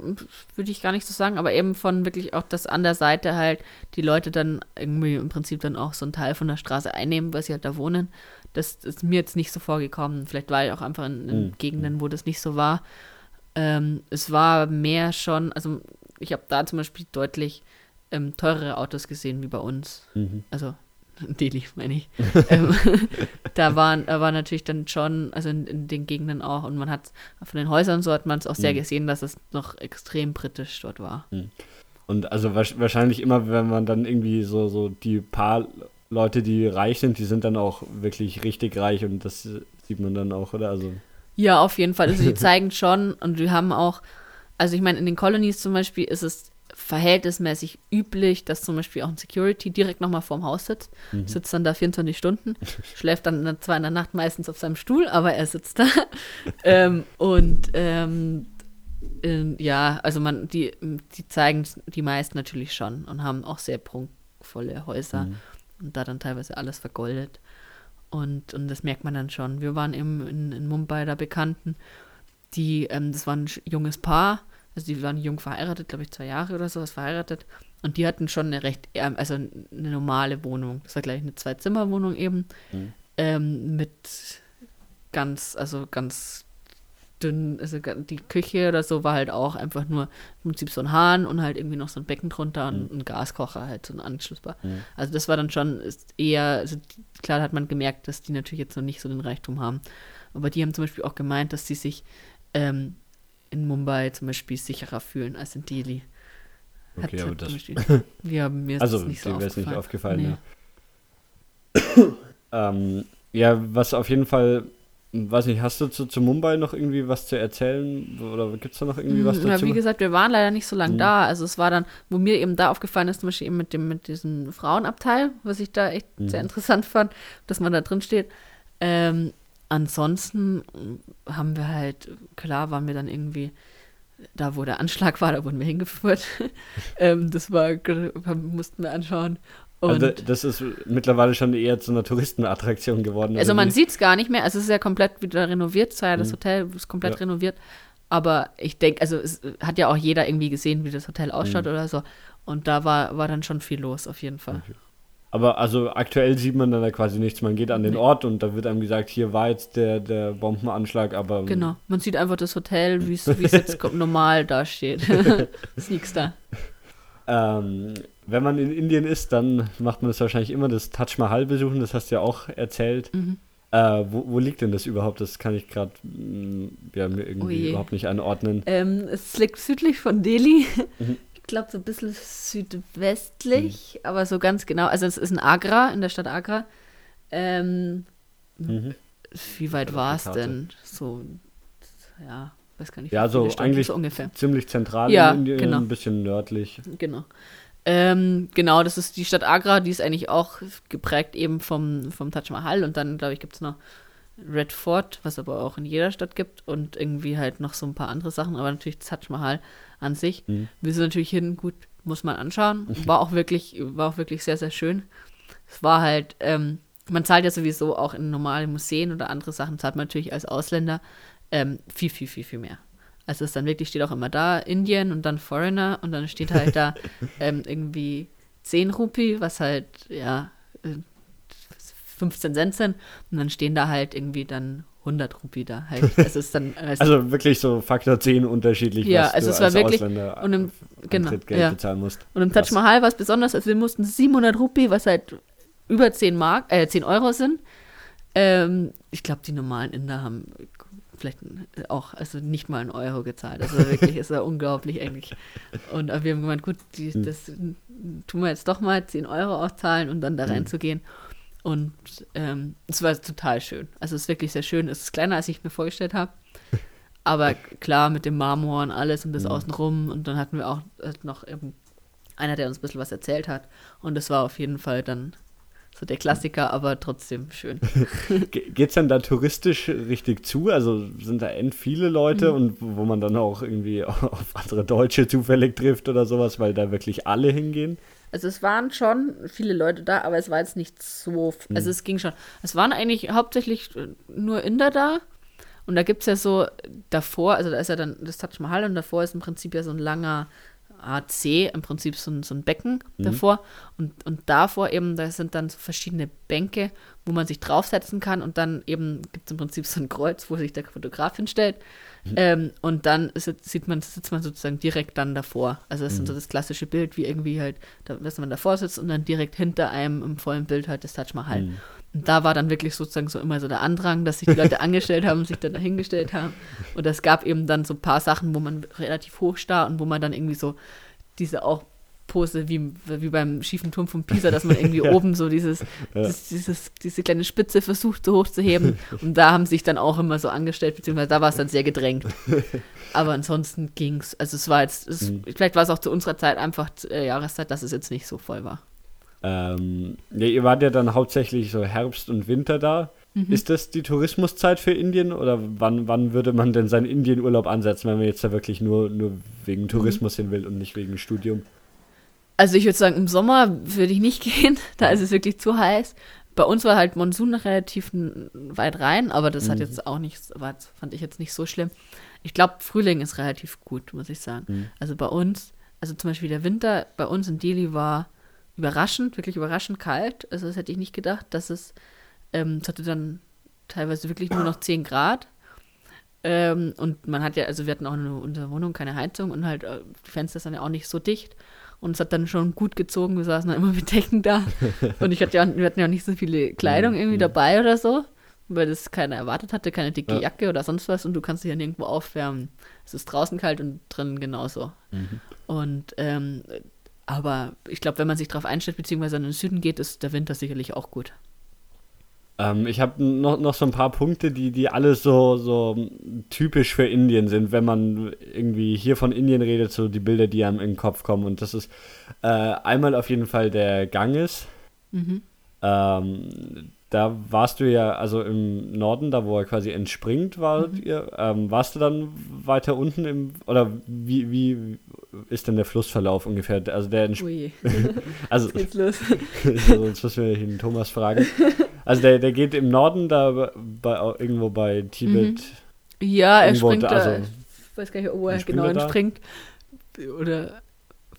würde ich gar nicht so sagen, aber eben von wirklich auch, dass an der Seite halt die Leute dann irgendwie im Prinzip dann auch so einen Teil von der Straße einnehmen, weil sie halt da wohnen. Das ist mir jetzt nicht so vorgekommen. Vielleicht war ich auch einfach in, in mhm. Gegenden, wo das nicht so war. Ähm, es war mehr schon, also ich habe da zum Beispiel deutlich ähm, teurere Autos gesehen wie bei uns. Mhm. Also Delhi, meine ich. ähm, da, waren, da war natürlich dann schon, also in, in, den Gegenden auch, und man hat von den Häusern so hat man es auch sehr mhm. gesehen, dass es noch extrem britisch dort war. Mhm. Und also wahrscheinlich immer, wenn man dann irgendwie so, so die paar Leute, die reich sind, die sind dann auch wirklich richtig reich und das sieht man dann auch, oder? Also. Ja, auf jeden Fall. Also die zeigen schon und wir haben auch, also ich meine, in den Colonies zum Beispiel ist es verhältnismäßig üblich, dass zum Beispiel auch ein Security direkt nochmal vorm Haus sitzt, mhm. sitzt dann da 24 Stunden, schläft dann zwar in der Nacht meistens auf seinem Stuhl, aber er sitzt da. ähm, und ähm, äh, ja, also man, die, die zeigen die meisten natürlich schon und haben auch sehr prunkvolle Häuser mhm. und da dann teilweise alles vergoldet. Und, und das merkt man dann schon. Wir waren eben in, in Mumbai da Bekannten, die, ähm, das war ein junges Paar, also die waren jung verheiratet, glaube ich, zwei Jahre oder sowas verheiratet. Und die hatten schon eine recht, also eine normale Wohnung. Das war gleich eine Zwei-Zimmer-Wohnung eben. Mhm. Ähm, mit ganz, also ganz dünn, also die Küche oder so war halt auch einfach nur im Prinzip so ein Hahn und halt irgendwie noch so ein Becken drunter und mhm. ein Gaskocher halt so ein anschlussbar. Mhm. Also das war dann schon eher, also klar hat man gemerkt, dass die natürlich jetzt noch nicht so den Reichtum haben. Aber die haben zum Beispiel auch gemeint, dass sie sich ähm, in Mumbai zum Beispiel sicherer fühlen als in Delhi. Hat, okay, aber das. ja, mir ist also, das nicht so aufgefallen. nicht aufgefallen, nee. ja. ähm, ja, was auf jeden Fall, weiß nicht, hast du zu, zu Mumbai noch irgendwie was zu erzählen? Oder gibt es da noch irgendwie was hm, dazu? Ja, wie gesagt, wir waren leider nicht so lange mhm. da. Also es war dann, wo mir eben da aufgefallen ist, zum Beispiel eben mit dem, mit diesem Frauenabteil, was ich da echt mhm. sehr interessant fand, dass man da drin steht. Ähm, ansonsten haben wir halt, klar waren wir dann irgendwie, da wo der Anschlag war, da wurden wir hingeführt. ähm, das war, mussten wir anschauen. Und also das ist mittlerweile schon eher zu einer Touristenattraktion geworden. Also man sieht es gar nicht mehr. Also es ist ja komplett wieder renoviert. Ja das mhm. Hotel ist komplett ja. renoviert. Aber ich denke, also es hat ja auch jeder irgendwie gesehen, wie das Hotel ausschaut mhm. oder so. Und da war, war dann schon viel los, auf jeden Fall. Okay. Aber also aktuell sieht man dann da quasi nichts. Man geht an den nee. Ort und da wird einem gesagt, hier war jetzt der, der Bombenanschlag, aber. Genau, man sieht einfach das Hotel, wie es jetzt normal dasteht. ist nichts da. Ähm, wenn man in Indien ist, dann macht man das wahrscheinlich immer das Taj Mahal besuchen, das hast du ja auch erzählt. Mhm. Äh, wo, wo, liegt denn das überhaupt? Das kann ich gerade mm, ja, mir irgendwie oh überhaupt nicht einordnen. Ähm, es liegt südlich von Delhi. Mhm ich glaube, so ein bisschen südwestlich, mhm. aber so ganz genau. Also, es ist in Agra, in der Stadt Agra. Ähm, mhm. Wie weit war es denn? So, ja, weiß gar nicht. Ja, so eigentlich so ungefähr. ziemlich zentral ja, in Indien, genau. ein bisschen nördlich. Genau. Ähm, genau, das ist die Stadt Agra, die ist eigentlich auch geprägt eben vom, vom Taj Mahal und dann, glaube ich, gibt es noch Red Fort, was aber auch in jeder Stadt gibt und irgendwie halt noch so ein paar andere Sachen, aber natürlich Taj Mahal an sich. Mhm. Wir sind natürlich hin, gut, muss man anschauen. War auch wirklich, war auch wirklich sehr, sehr schön. Es war halt, ähm, man zahlt ja sowieso auch in normalen Museen oder andere Sachen, zahlt man natürlich als Ausländer ähm, viel, viel, viel, viel mehr. Also es dann wirklich steht auch immer da, Indien und dann Foreigner und dann steht halt da ähm, irgendwie 10 Rupie, was halt, ja, 15 äh, Cent sind. Und dann stehen da halt irgendwie dann 100 Rupie da halt. Es ist dann, also wirklich so Faktor 10 unterschiedlich, ja, was also es war als wirklich, Ausländer und im, genau, Geld ja. bezahlen musst. Und im Taj Mahal war es besonders, also wir mussten 700 Rupie, was halt über 10 Mark, äh, 10 Euro sind. Ähm, ich glaube, die normalen Inder haben vielleicht auch, also nicht mal einen Euro gezahlt. Also wirklich ist ja unglaublich eigentlich. Und wir haben gemeint, gut, die, hm. das tun wir jetzt doch mal 10 Euro auch zahlen und dann da hm. reinzugehen. Und ähm, es war total schön. Also es ist wirklich sehr schön. Es ist kleiner, als ich mir vorgestellt habe. Aber klar, mit dem Marmor und alles und das mhm. außenrum. Und dann hatten wir auch äh, noch eben einer, der uns ein bisschen was erzählt hat. Und das war auf jeden Fall dann so der Klassiker, aber trotzdem schön. Geht es dann da touristisch richtig zu? Also sind da end viele Leute mhm. und wo man dann auch irgendwie auf andere Deutsche zufällig trifft oder sowas, weil da wirklich alle hingehen? Also es waren schon viele Leute da, aber es war jetzt nicht so. Also es ging schon. Es waren eigentlich hauptsächlich äh, nur Inder da. Und da gibt es ja so davor, also da ist ja dann das Taj Mahal und davor ist im Prinzip ja so ein langer AC, im Prinzip so ein, so ein Becken davor. Und, und davor eben, da sind dann so verschiedene Bänke, wo man sich draufsetzen kann. Und dann eben gibt es im Prinzip so ein Kreuz, wo sich der Fotograf hinstellt. Ähm, und dann sieht man, sitzt man sozusagen direkt dann davor. Also das ist so das klassische Bild, wie irgendwie halt, da, dass man davor sitzt und dann direkt hinter einem im vollen Bild halt das Taj Mahal. Und da war dann wirklich sozusagen so immer so der Andrang, dass sich die Leute angestellt haben, sich dann dahingestellt haben. Und es gab eben dann so ein paar Sachen, wo man relativ hoch starr und wo man dann irgendwie so diese auch Pose wie, wie beim schiefen Turm von Pisa, dass man irgendwie Ja. oben so dieses, dieses, dieses, diese kleine Spitze versucht, so hoch zu heben. Und da haben sich dann auch immer so angestellt, beziehungsweise da war es dann sehr gedrängt. Aber ansonsten ging's. Also es war jetzt, es, Mhm. vielleicht war es auch zu unserer Zeit einfach äh, Jahreszeit, dass es jetzt nicht so voll war. Ähm, ja, ihr wart ja dann hauptsächlich so Herbst und Winter da. Mhm. Ist das die Tourismuszeit für Indien oder wann, wann würde man denn seinen Indienurlaub ansetzen, wenn man jetzt da wirklich nur, nur Mhm. wegen Tourismus hin will und nicht wegen Studium? Also ich würde sagen, im Sommer würde ich nicht gehen, da ist es wirklich zu heiß. Bei uns war halt Monsun relativ weit rein, aber das hat jetzt auch nicht, war, fand ich jetzt nicht so schlimm. Ich glaube, Frühling ist relativ gut, muss ich sagen. Also bei uns, also zum Beispiel der Winter bei uns in Delhi war überraschend, wirklich überraschend kalt. Also das hätte ich nicht gedacht, dass es, ähm, es hatte dann teilweise wirklich nur noch 10 Grad. Ähm, und man hat ja, also wir hatten auch in unserer Wohnung keine Heizung und halt äh, die Fenster sind ja auch nicht so dicht. Und es hat dann schon gut gezogen. Wir saßen dann immer mit Decken da. Und ich hatte ja, wir hatten ja auch nicht so viele Kleidung irgendwie dabei oder so, weil das keiner erwartet hatte, keine dicke Ja. Jacke oder sonst was. Und du kannst dich ja nirgendwo aufwärmen. Es ist draußen kalt und drin genauso. Und ähm, aber ich glaube, wenn man sich darauf einstellt, beziehungsweise in den Süden geht, ist der Winter sicherlich auch gut. Ähm, ich habe noch, noch so ein paar Punkte, die, die alle so, so typisch für Indien sind, wenn man irgendwie hier von Indien redet, so die Bilder, die einem in den Kopf kommen. Und das ist äh, einmal auf jeden Fall der Ganges. Mhm. Ähm, da warst du ja, also im Norden, da wo er quasi entspringt, war Mhm. ihr. Ähm, warst du dann weiter unten im, oder wie, wie ist denn der Flussverlauf ungefähr? Also der Ui, also geht's los. sonst müssen wir den Thomas fragen. Also der, der geht im Norden, da bei, irgendwo bei Tibet. Ja, er springt da- da. also- ich weiß gar nicht, wo er genau da? entspringt. Oder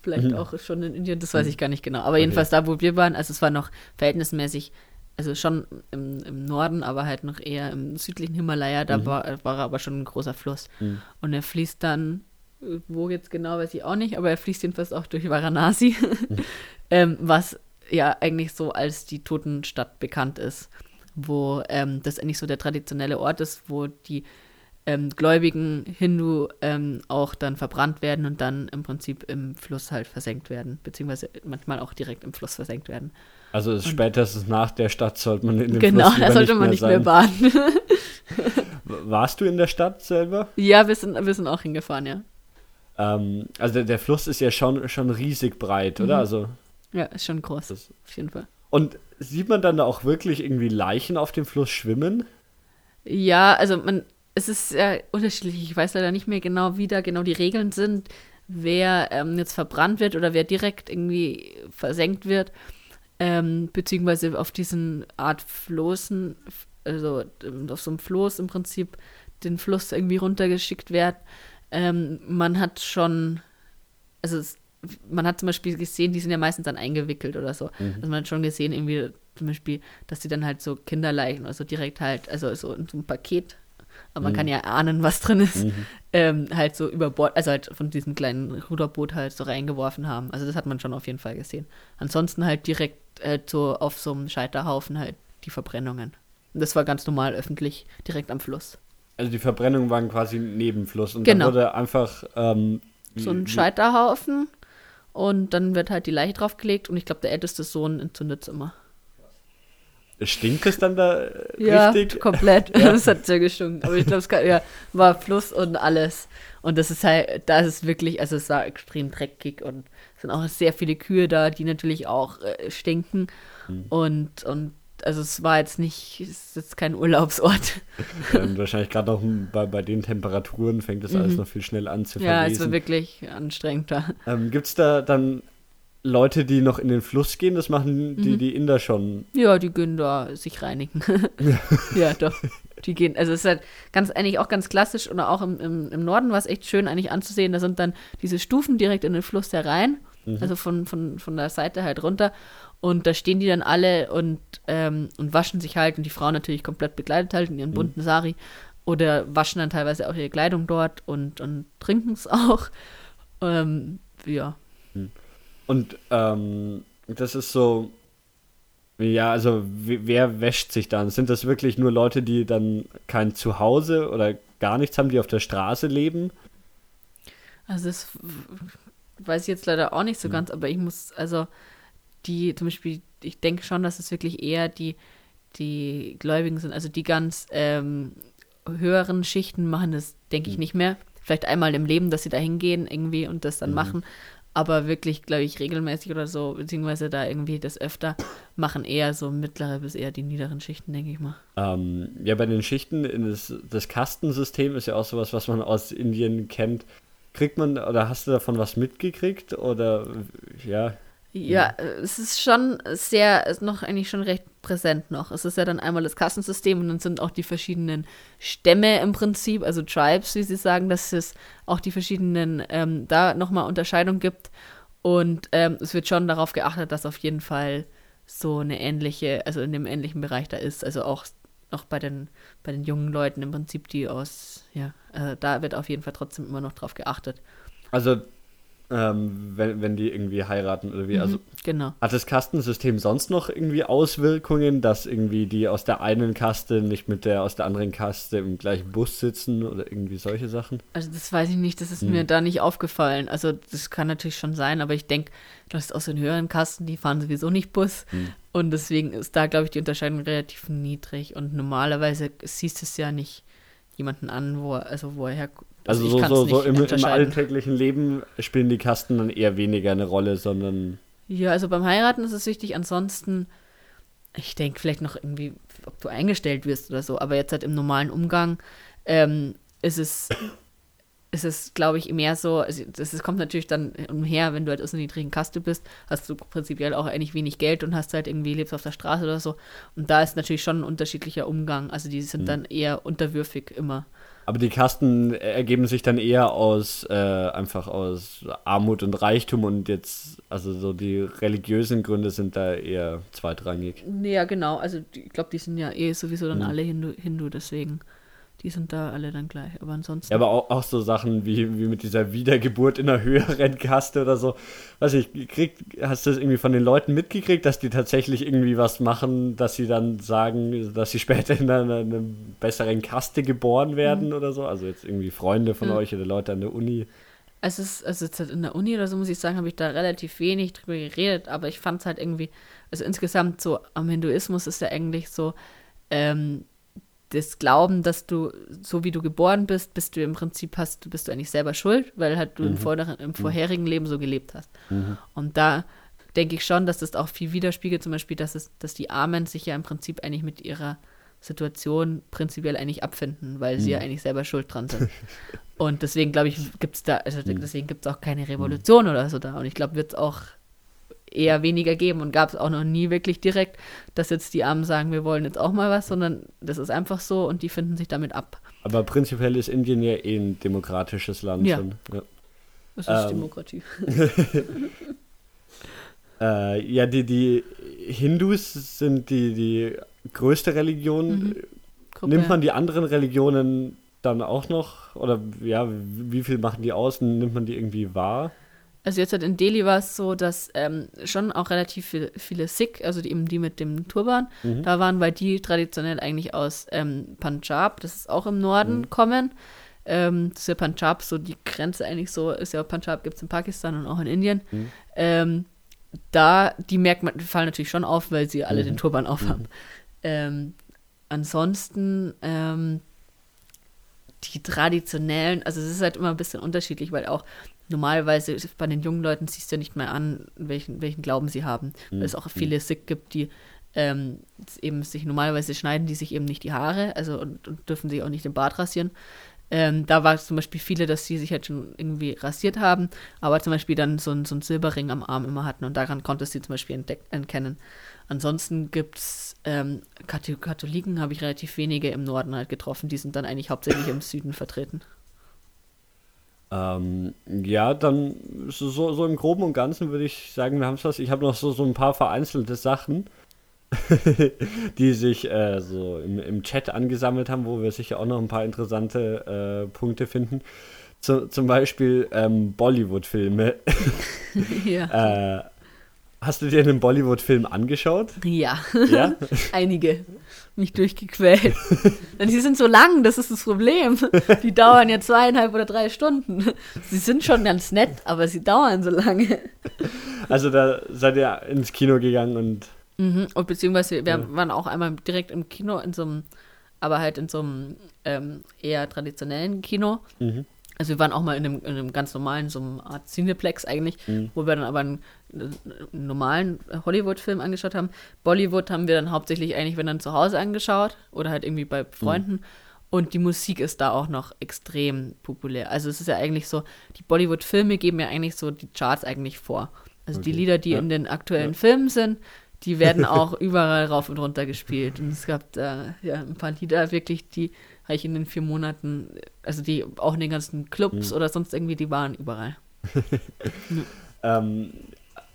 vielleicht Mhm. auch schon in Indien, das weiß ich gar nicht genau. Aber jedenfalls da, wo wir waren, also es war noch verhältnismäßig, also schon im, im Norden, aber halt noch eher im südlichen Himalaya, da Mhm. war, war er aber schon ein großer Fluss. Mhm. Und er fließt dann, wo jetzt genau, weiß ich auch nicht, aber er fließt jedenfalls auch durch Varanasi, Mhm. ähm, was ja eigentlich so als die Totenstadt bekannt ist, wo ähm, das eigentlich so der traditionelle Ort ist, wo die ähm, gläubigen Hindu ähm, auch dann verbrannt werden und dann im Prinzip im Fluss halt versenkt werden, beziehungsweise manchmal auch direkt im Fluss versenkt werden. Also ist spätestens nach der Stadt sollte man in den genau, Fluss da lieber sollte man nicht mehr sein. baden. Warst du in der Stadt selber? ja, wir sind, wir sind auch hingefahren, ja. Ähm, also der, der Fluss ist ja schon, schon riesig breit, oder? Mhm. Also Ja, ist schon groß, Das- auf jeden Fall. und sieht man dann da auch wirklich irgendwie Leichen auf dem Fluss schwimmen? Ja, also man, es ist sehr unterschiedlich. Ich weiß leider nicht mehr genau, wie da genau die Regeln sind, wer ähm, jetzt verbrannt wird oder wer direkt irgendwie versenkt wird, ähm, beziehungsweise auf diesen Art Floßen, also ähm, auf so einem Floß im Prinzip den Fluss irgendwie runtergeschickt wird. Ähm, man hat schon, also es, man hat zum Beispiel gesehen, die sind ja meistens dann eingewickelt oder so. Also man hat schon gesehen, irgendwie zum Beispiel, dass die dann halt so Kinderleichen, also direkt halt, also so in so einem Paket, aber man kann ja ahnen, was drin ist, ähm, halt so über Bord, also halt von diesem kleinen Ruderboot halt so reingeworfen haben. Also das hat man schon auf jeden Fall gesehen. Ansonsten halt direkt halt so auf so einem Scheiterhaufen halt die Verbrennungen. Und das war ganz normal öffentlich, direkt am Fluss. Also die Verbrennungen waren quasi neben Fluss und Genau. dann wurde einfach ähm, So ein Scheiterhaufen und dann wird halt die Leiche draufgelegt und ich glaube, der älteste Sohn entzündet es immer. Stinkt es dann da äh, Ja, richtig? komplett. Das hat sehr gestunken. Aber ich glaube, es kann- ja, war Fluss und alles. Und das ist halt, da ist es wirklich, also es war extrem dreckig und es sind auch sehr viele Kühe da, die natürlich auch äh, stinken. Hm. Und, und also es war jetzt nicht, es ist jetzt kein Urlaubsort. Und wahrscheinlich gerade noch bei, bei den Temperaturen fängt das alles noch viel schnell an zu Mhm. Ja, es war wirklich anstrengend da. Ähm, Gibt es da dann Leute, die noch in den Fluss gehen, das machen die, Mhm. die Inder schon. Ja, die gehen da sich reinigen. ja, doch. Die gehen, also es ist halt ganz, eigentlich auch ganz klassisch oder auch im, im, im Norden war es echt schön eigentlich anzusehen. Da sind dann diese Stufen direkt in den Fluss herein, also von, von, von der Seite halt runter. Und da stehen die dann alle und, ähm, und waschen sich halt und die Frauen natürlich komplett bekleidet halt in ihren bunten Sari oder waschen dann teilweise auch ihre Kleidung dort und, und trinken es auch. Ähm, ja. Und ähm, das ist so. Ja, also wer wäscht sich dann? Sind das wirklich nur Leute, die dann kein Zuhause oder gar nichts haben, die auf der Straße leben? Also das weiß ich jetzt leider auch nicht so ganz, aber ich muss, also die zum Beispiel, ich denke schon, dass es wirklich eher die, die Gläubigen sind, also die ganz ähm, höheren Schichten machen das, denke ich, nicht mehr. Vielleicht einmal im Leben, dass sie da hingehen irgendwie und das dann machen. Aber wirklich, glaube ich, regelmäßig oder so, beziehungsweise da irgendwie das öfter, machen eher so mittlere bis eher die niederen Schichten, denke ich mal. Ähm, ja, bei den Schichten, das, das Kastensystem ist ja auch sowas, was man aus Indien kennt. Kriegt man, oder hast du davon was mitgekriegt? Oder, ja, Ja, äh, es ist schon sehr, ist noch eigentlich schon recht präsent noch. Es ist ja dann einmal das Kassensystem und dann sind auch die verschiedenen Stämme im Prinzip, also Tribes, wie sie sagen, dass es auch die verschiedenen, ähm, da nochmal Unterscheidung gibt. Und ähm, es wird schon darauf geachtet, dass auf jeden Fall so eine ähnliche, also in dem ähnlichen Bereich da ist. Also auch noch bei den, bei den jungen Leuten im Prinzip, die aus, ja, äh, da wird auf jeden Fall trotzdem immer noch drauf geachtet. also, ähm, wenn, wenn die irgendwie heiraten oder wie, also. Genau. Hat das Kastensystem sonst noch irgendwie Auswirkungen, dass irgendwie die aus der einen Kaste nicht mit der aus der anderen Kaste im gleichen Bus sitzen oder irgendwie solche Sachen? Also das weiß ich nicht, das ist Hm. mir da nicht aufgefallen. Also das kann natürlich schon sein, aber ich denke, du hast aus den höheren Kasten, die fahren sowieso nicht Bus. Hm. Und deswegen ist da, glaube ich, die Unterscheidung relativ niedrig. Und normalerweise siehst du es ja nicht jemanden an, wo er, also wo er her. Also, ich so, so, im, im alltäglichen Leben spielen die Kasten dann eher weniger eine Rolle, sondern Ja, also beim Heiraten ist es wichtig. Ansonsten, ich denke vielleicht noch irgendwie, ob du eingestellt wirst oder so. Aber jetzt halt im normalen Umgang ähm, ist es, ist es, glaube ich, mehr so, also das, das kommt natürlich dann umher, wenn du halt aus einer niedrigen Kaste bist, hast du prinzipiell auch eigentlich wenig Geld und hast halt irgendwie, lebst auf der Straße oder so. Und da ist natürlich schon ein unterschiedlicher Umgang. Also die sind dann eher unterwürfig immer. Aber die Kasten ergeben sich dann eher aus äh, einfach aus Armut und Reichtum und jetzt, also so die religiösen Gründe sind da eher zweitrangig. Ja, genau. Also ich glaube, die sind ja eh sowieso dann Mhm. alle Hindu, Hindu, deswegen. Die sind da alle dann gleich. Aber ansonsten. Ja, aber auch, auch so Sachen wie, wie mit dieser Wiedergeburt in einer höheren Kaste oder so. Weiß ich, krieg, hast du das irgendwie von den Leuten mitgekriegt, dass die tatsächlich irgendwie was machen, dass sie dann sagen, dass sie später in einer, einer besseren Kaste geboren werden oder so? Also jetzt irgendwie Freunde von Ja. euch oder Leute an der Uni. Es ist, also jetzt halt in der Uni oder so, muss ich sagen, habe ich da relativ wenig drüber geredet, aber ich fand es halt irgendwie, also insgesamt so am Hinduismus ist ja eigentlich so, ähm, das Glauben, dass du, so wie du geboren bist, bist du im Prinzip hast, bist du eigentlich selber schuld, weil halt du im, vorderen, im vorherigen Leben so gelebt hast. Und da denke ich schon, dass das auch viel widerspiegelt, zum Beispiel, dass es, dass die Armen sich ja im Prinzip eigentlich mit ihrer Situation prinzipiell eigentlich abfinden, weil sie ja eigentlich selber schuld dran sind. Und deswegen glaube ich, gibt es da, also deswegen gibt es auch keine Revolution oder so da. Und ich glaube, wird es auch eher weniger geben und gab es auch noch nie wirklich direkt, dass jetzt die Armen sagen, wir wollen jetzt auch mal was, sondern das ist einfach so und die finden sich damit ab. Aber prinzipiell ist Indien ja eh ein demokratisches Land Ja. schon. Ja. Das ist Ähm, Demokratie. Äh, ja, die, die Hindus sind die, die größte Religion. Mhm. Nimmt man die anderen Religionen dann auch noch? Oder ja, wie viel machen die aus? Nimmt man die irgendwie wahr? Also jetzt halt in Delhi war es so, dass ähm, schon auch relativ viel, viele Sikh, also die, eben die mit dem Turban, Mhm. da waren, weil die traditionell eigentlich aus ähm, Punjab, das ist auch im Norden, kommen. Ähm, das ist ja Punjab, so die Grenze eigentlich so, ist ja Punjab gibt es in Pakistan und auch in Indien. Mhm. Ähm, da, die merkt man, die fallen natürlich schon auf, weil sie alle Mhm. den Turban aufhaben. Ähm, ansonsten, ähm, die traditionellen, also es ist halt immer ein bisschen unterschiedlich, weil auch normalerweise bei den jungen Leuten siehst du ja nicht mehr an, welchen, welchen Glauben sie haben. Weil es auch viele Sikh gibt, die ähm, eben sich normalerweise schneiden die sich eben nicht die Haare, also und, und dürfen sich auch nicht den Bart rasieren. Ähm, da war zum Beispiel viele, dass sie sich halt schon irgendwie rasiert haben, aber zum Beispiel dann so, ein, so einen Silberring am Arm immer hatten und daran konntest du sie zum Beispiel entdeck- erkennen. Ansonsten gibt es ähm, Katholiken, habe ich relativ wenige im Norden halt getroffen, die sind dann eigentlich hauptsächlich im Süden vertreten. Ähm, ja, dann so, so im Groben und Ganzen würde ich sagen, wir haben es was. Ich habe noch so, so ein paar vereinzelte Sachen, die sich äh, so im, im Chat angesammelt haben, wo wir sicher auch noch ein paar interessante äh, Punkte finden. Zu, zum Beispiel ähm, Bollywood-Filme. ja. äh, Hast du dir einen Bollywood-Film angeschaut? Ja. Ja? Einige. Mich durchgequält. die sind so lang, das ist das Problem. Die dauern ja zweieinhalb oder drei Stunden. Sie sind schon ganz nett, aber sie dauern so lange. Also da seid ihr ins Kino gegangen und. Mhm. Und beziehungsweise wir ja. waren auch einmal direkt im Kino in so einem, aber halt in so einem ähm, eher traditionellen Kino. Mhm. Also wir waren auch mal in einem, in einem ganz normalen, so einem Art Cineplex eigentlich, mhm. wo wir dann aber einen, einen normalen Hollywood-Film angeschaut haben. Bollywood haben wir dann hauptsächlich eigentlich, wenn dann zu Hause angeschaut oder halt irgendwie bei Freunden. Mhm. Und die Musik ist da auch noch extrem populär. Also es ist ja eigentlich so, die Bollywood-Filme geben ja eigentlich so die Charts eigentlich vor. Also okay. die Lieder, die ja. in den aktuellen ja. Filmen sind, die werden auch überall rauf und runter gespielt. Und es gab da ja ein paar Lieder wirklich, die habe ich in den vier Monaten, also die auch in den ganzen Clubs mhm. oder sonst irgendwie, die waren überall. ja. ähm,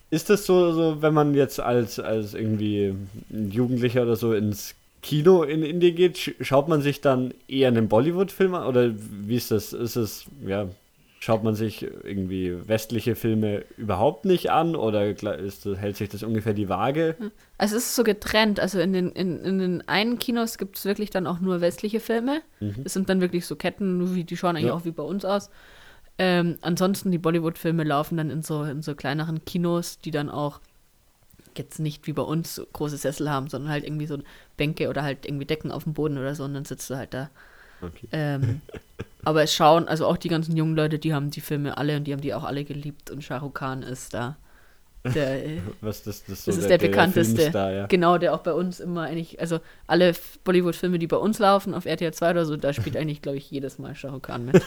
ist das so, so, wenn man jetzt als, als irgendwie Jugendlicher oder so ins Kino in Indien geht, schaut man sich dann eher einen Bollywood-Film an? Oder wie ist das? Ist es, ja, Schaut man sich irgendwie westliche Filme überhaupt nicht an oder ist, hält sich das ungefähr die Waage? Also es ist so getrennt. Also in den, in, in den einen Kinos gibt es wirklich dann auch nur westliche Filme. Mhm. Das sind dann wirklich so Ketten, wie, die schauen eigentlich ja. auch wie bei uns aus. Ähm, ansonsten die Bollywood-Filme laufen dann in so, in so kleineren Kinos, die dann auch jetzt nicht wie bei uns große Sessel haben, sondern halt irgendwie so Bänke oder halt irgendwie Decken auf dem Boden oder so und dann sitzt du halt da. Okay. Ähm, Aber es schauen, also auch die ganzen jungen Leute, die haben die Filme alle und die haben die auch alle geliebt und Shah Rukh Khan ist da. Der, Was das, das, so das ist der, der bekannteste. Der ja. Genau, der auch bei uns immer eigentlich, also alle Bollywood-Filme, die bei uns laufen, auf RTL 2 oder so, da spielt eigentlich, glaube ich, jedes Mal Shah Rukh Khan mit.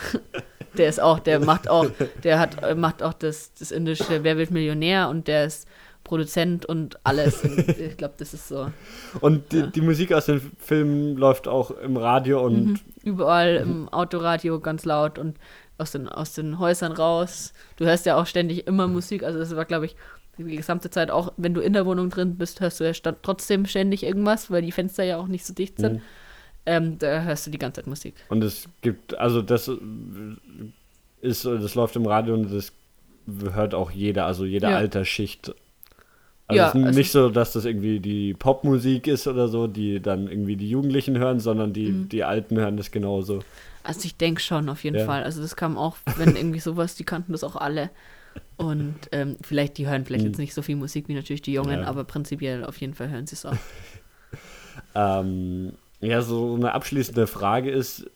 der ist auch, der macht auch, der hat, macht auch das, das indische Wer wird Millionär und der ist Produzent und alles. Und ich glaube, das ist so. Und die, ja. die, Musik aus den Filmen läuft auch im Radio und. Mhm. Überall mhm. im Autoradio ganz laut und aus den, aus den Häusern raus. Du hörst ja auch ständig immer Musik. Also, das war, glaube ich, die gesamte Zeit auch, wenn du in der Wohnung drin bist, hörst du ja trotzdem ständig irgendwas, weil die Fenster ja auch nicht so dicht sind. Mhm. Ähm, da hörst du die ganze Zeit Musik. Und es gibt, also das ist, das läuft im Radio und das hört auch jeder, also jede ja. Altersschicht also ja, es ist also nicht so, dass das irgendwie die Popmusik ist oder so, die dann irgendwie die Jugendlichen hören, sondern die, mhm. die Alten hören das genauso. Also ich denke schon auf jeden ja. Fall. Also das kam auch, wenn irgendwie sowas, die kannten das auch alle. Und ähm, vielleicht, die hören vielleicht mhm. jetzt nicht so viel Musik wie natürlich die Jungen, ja. aber prinzipiell auf jeden Fall hören sie es auch. ähm, ja, so eine abschließende Frage ist,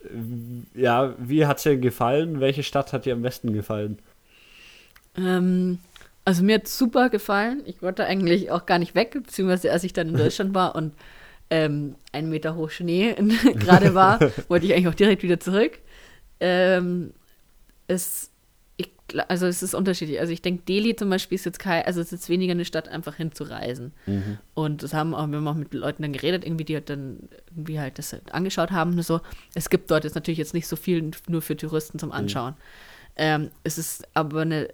ja, wie hat es dir gefallen? Welche Stadt hat dir am besten gefallen? Ähm, also mir hat super gefallen. Ich wollte eigentlich auch gar nicht weg, beziehungsweise als ich dann in Deutschland war und ähm, ein Meter hoch Schnee gerade war, wollte ich eigentlich auch direkt wieder zurück. Ähm, es, ich, also es ist unterschiedlich. Also ich denke, Delhi zum Beispiel ist jetzt kein, also es ist jetzt weniger eine Stadt, einfach hinzureisen. Mhm. Und das haben auch, wir haben auch mit Leuten dann geredet, irgendwie, die halt dann irgendwie halt das halt angeschaut haben und so. Es gibt dort jetzt natürlich jetzt nicht so viel nur für Touristen zum mhm. Anschauen. Mhm. Ähm, es ist aber eine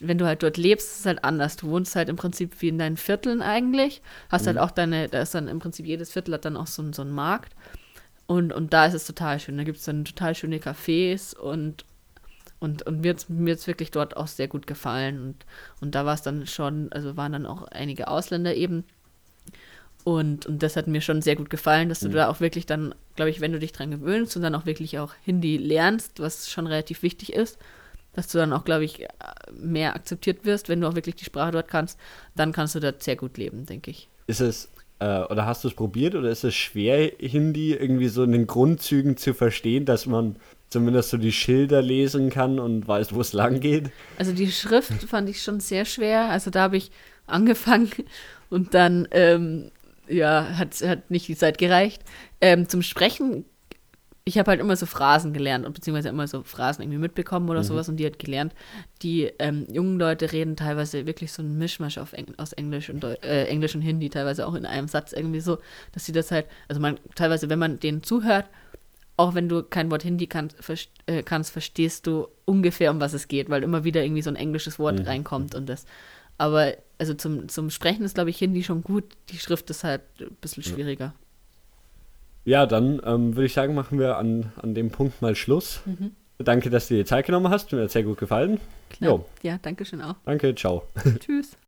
wenn du halt dort lebst, ist es halt anders. Du wohnst halt im Prinzip wie in deinen Vierteln eigentlich. Hast halt mhm. halt auch deine, da ist dann im Prinzip jedes Viertel hat dann auch so, so einen Markt. Und, und da ist es total schön. Da gibt es dann total schöne Cafés und, und, und mir hat es mir wirklich dort auch sehr gut gefallen. Und, und da war es dann schon, also waren dann auch einige Ausländer eben. Und, und das hat mir schon sehr gut gefallen, dass du mhm. da auch wirklich dann, glaube ich, wenn du dich dran gewöhnst und dann auch wirklich auch Hindi lernst, was schon relativ wichtig ist, dass du dann auch, glaube ich, mehr akzeptiert wirst, wenn du auch wirklich die Sprache dort kannst, dann kannst du dort sehr gut leben, denke ich. Ist es, äh, oder hast du es probiert, oder ist es schwer, Hindi irgendwie so in den Grundzügen zu verstehen, dass man zumindest so die Schilder lesen kann und weiß, wo es lang geht? Also die Schrift fand ich schon sehr schwer. Also da habe ich angefangen und dann, ähm, ja, hat, hat nicht die Zeit gereicht. Ähm, zum Sprechen ich habe halt immer so Phrasen gelernt und beziehungsweise immer so Phrasen irgendwie mitbekommen oder Mhm. sowas und die hat gelernt. Die ähm, jungen Leute reden teilweise wirklich so ein Mischmasch auf Eng aus Englisch und Deu äh, Englisch und Hindi, teilweise auch in einem Satz irgendwie so, dass sie das halt, also man teilweise, wenn man denen zuhört, auch wenn du kein Wort Hindi kann, verst äh, kannst, verstehst du ungefähr, um was es geht, weil immer wieder irgendwie so ein englisches Wort Mhm. reinkommt und das. Aber also zum, zum Sprechen ist, glaube ich, Hindi schon gut. Die Schrift ist halt ein bisschen schwieriger. Ja, dann ähm, würde ich sagen, machen wir an, an dem Punkt mal Schluss. Mhm. Danke, dass du dir Zeit genommen hast. Mir hat sehr gut gefallen. Klar. Jo. Ja, danke schön auch. Danke, ciao. Tschüss.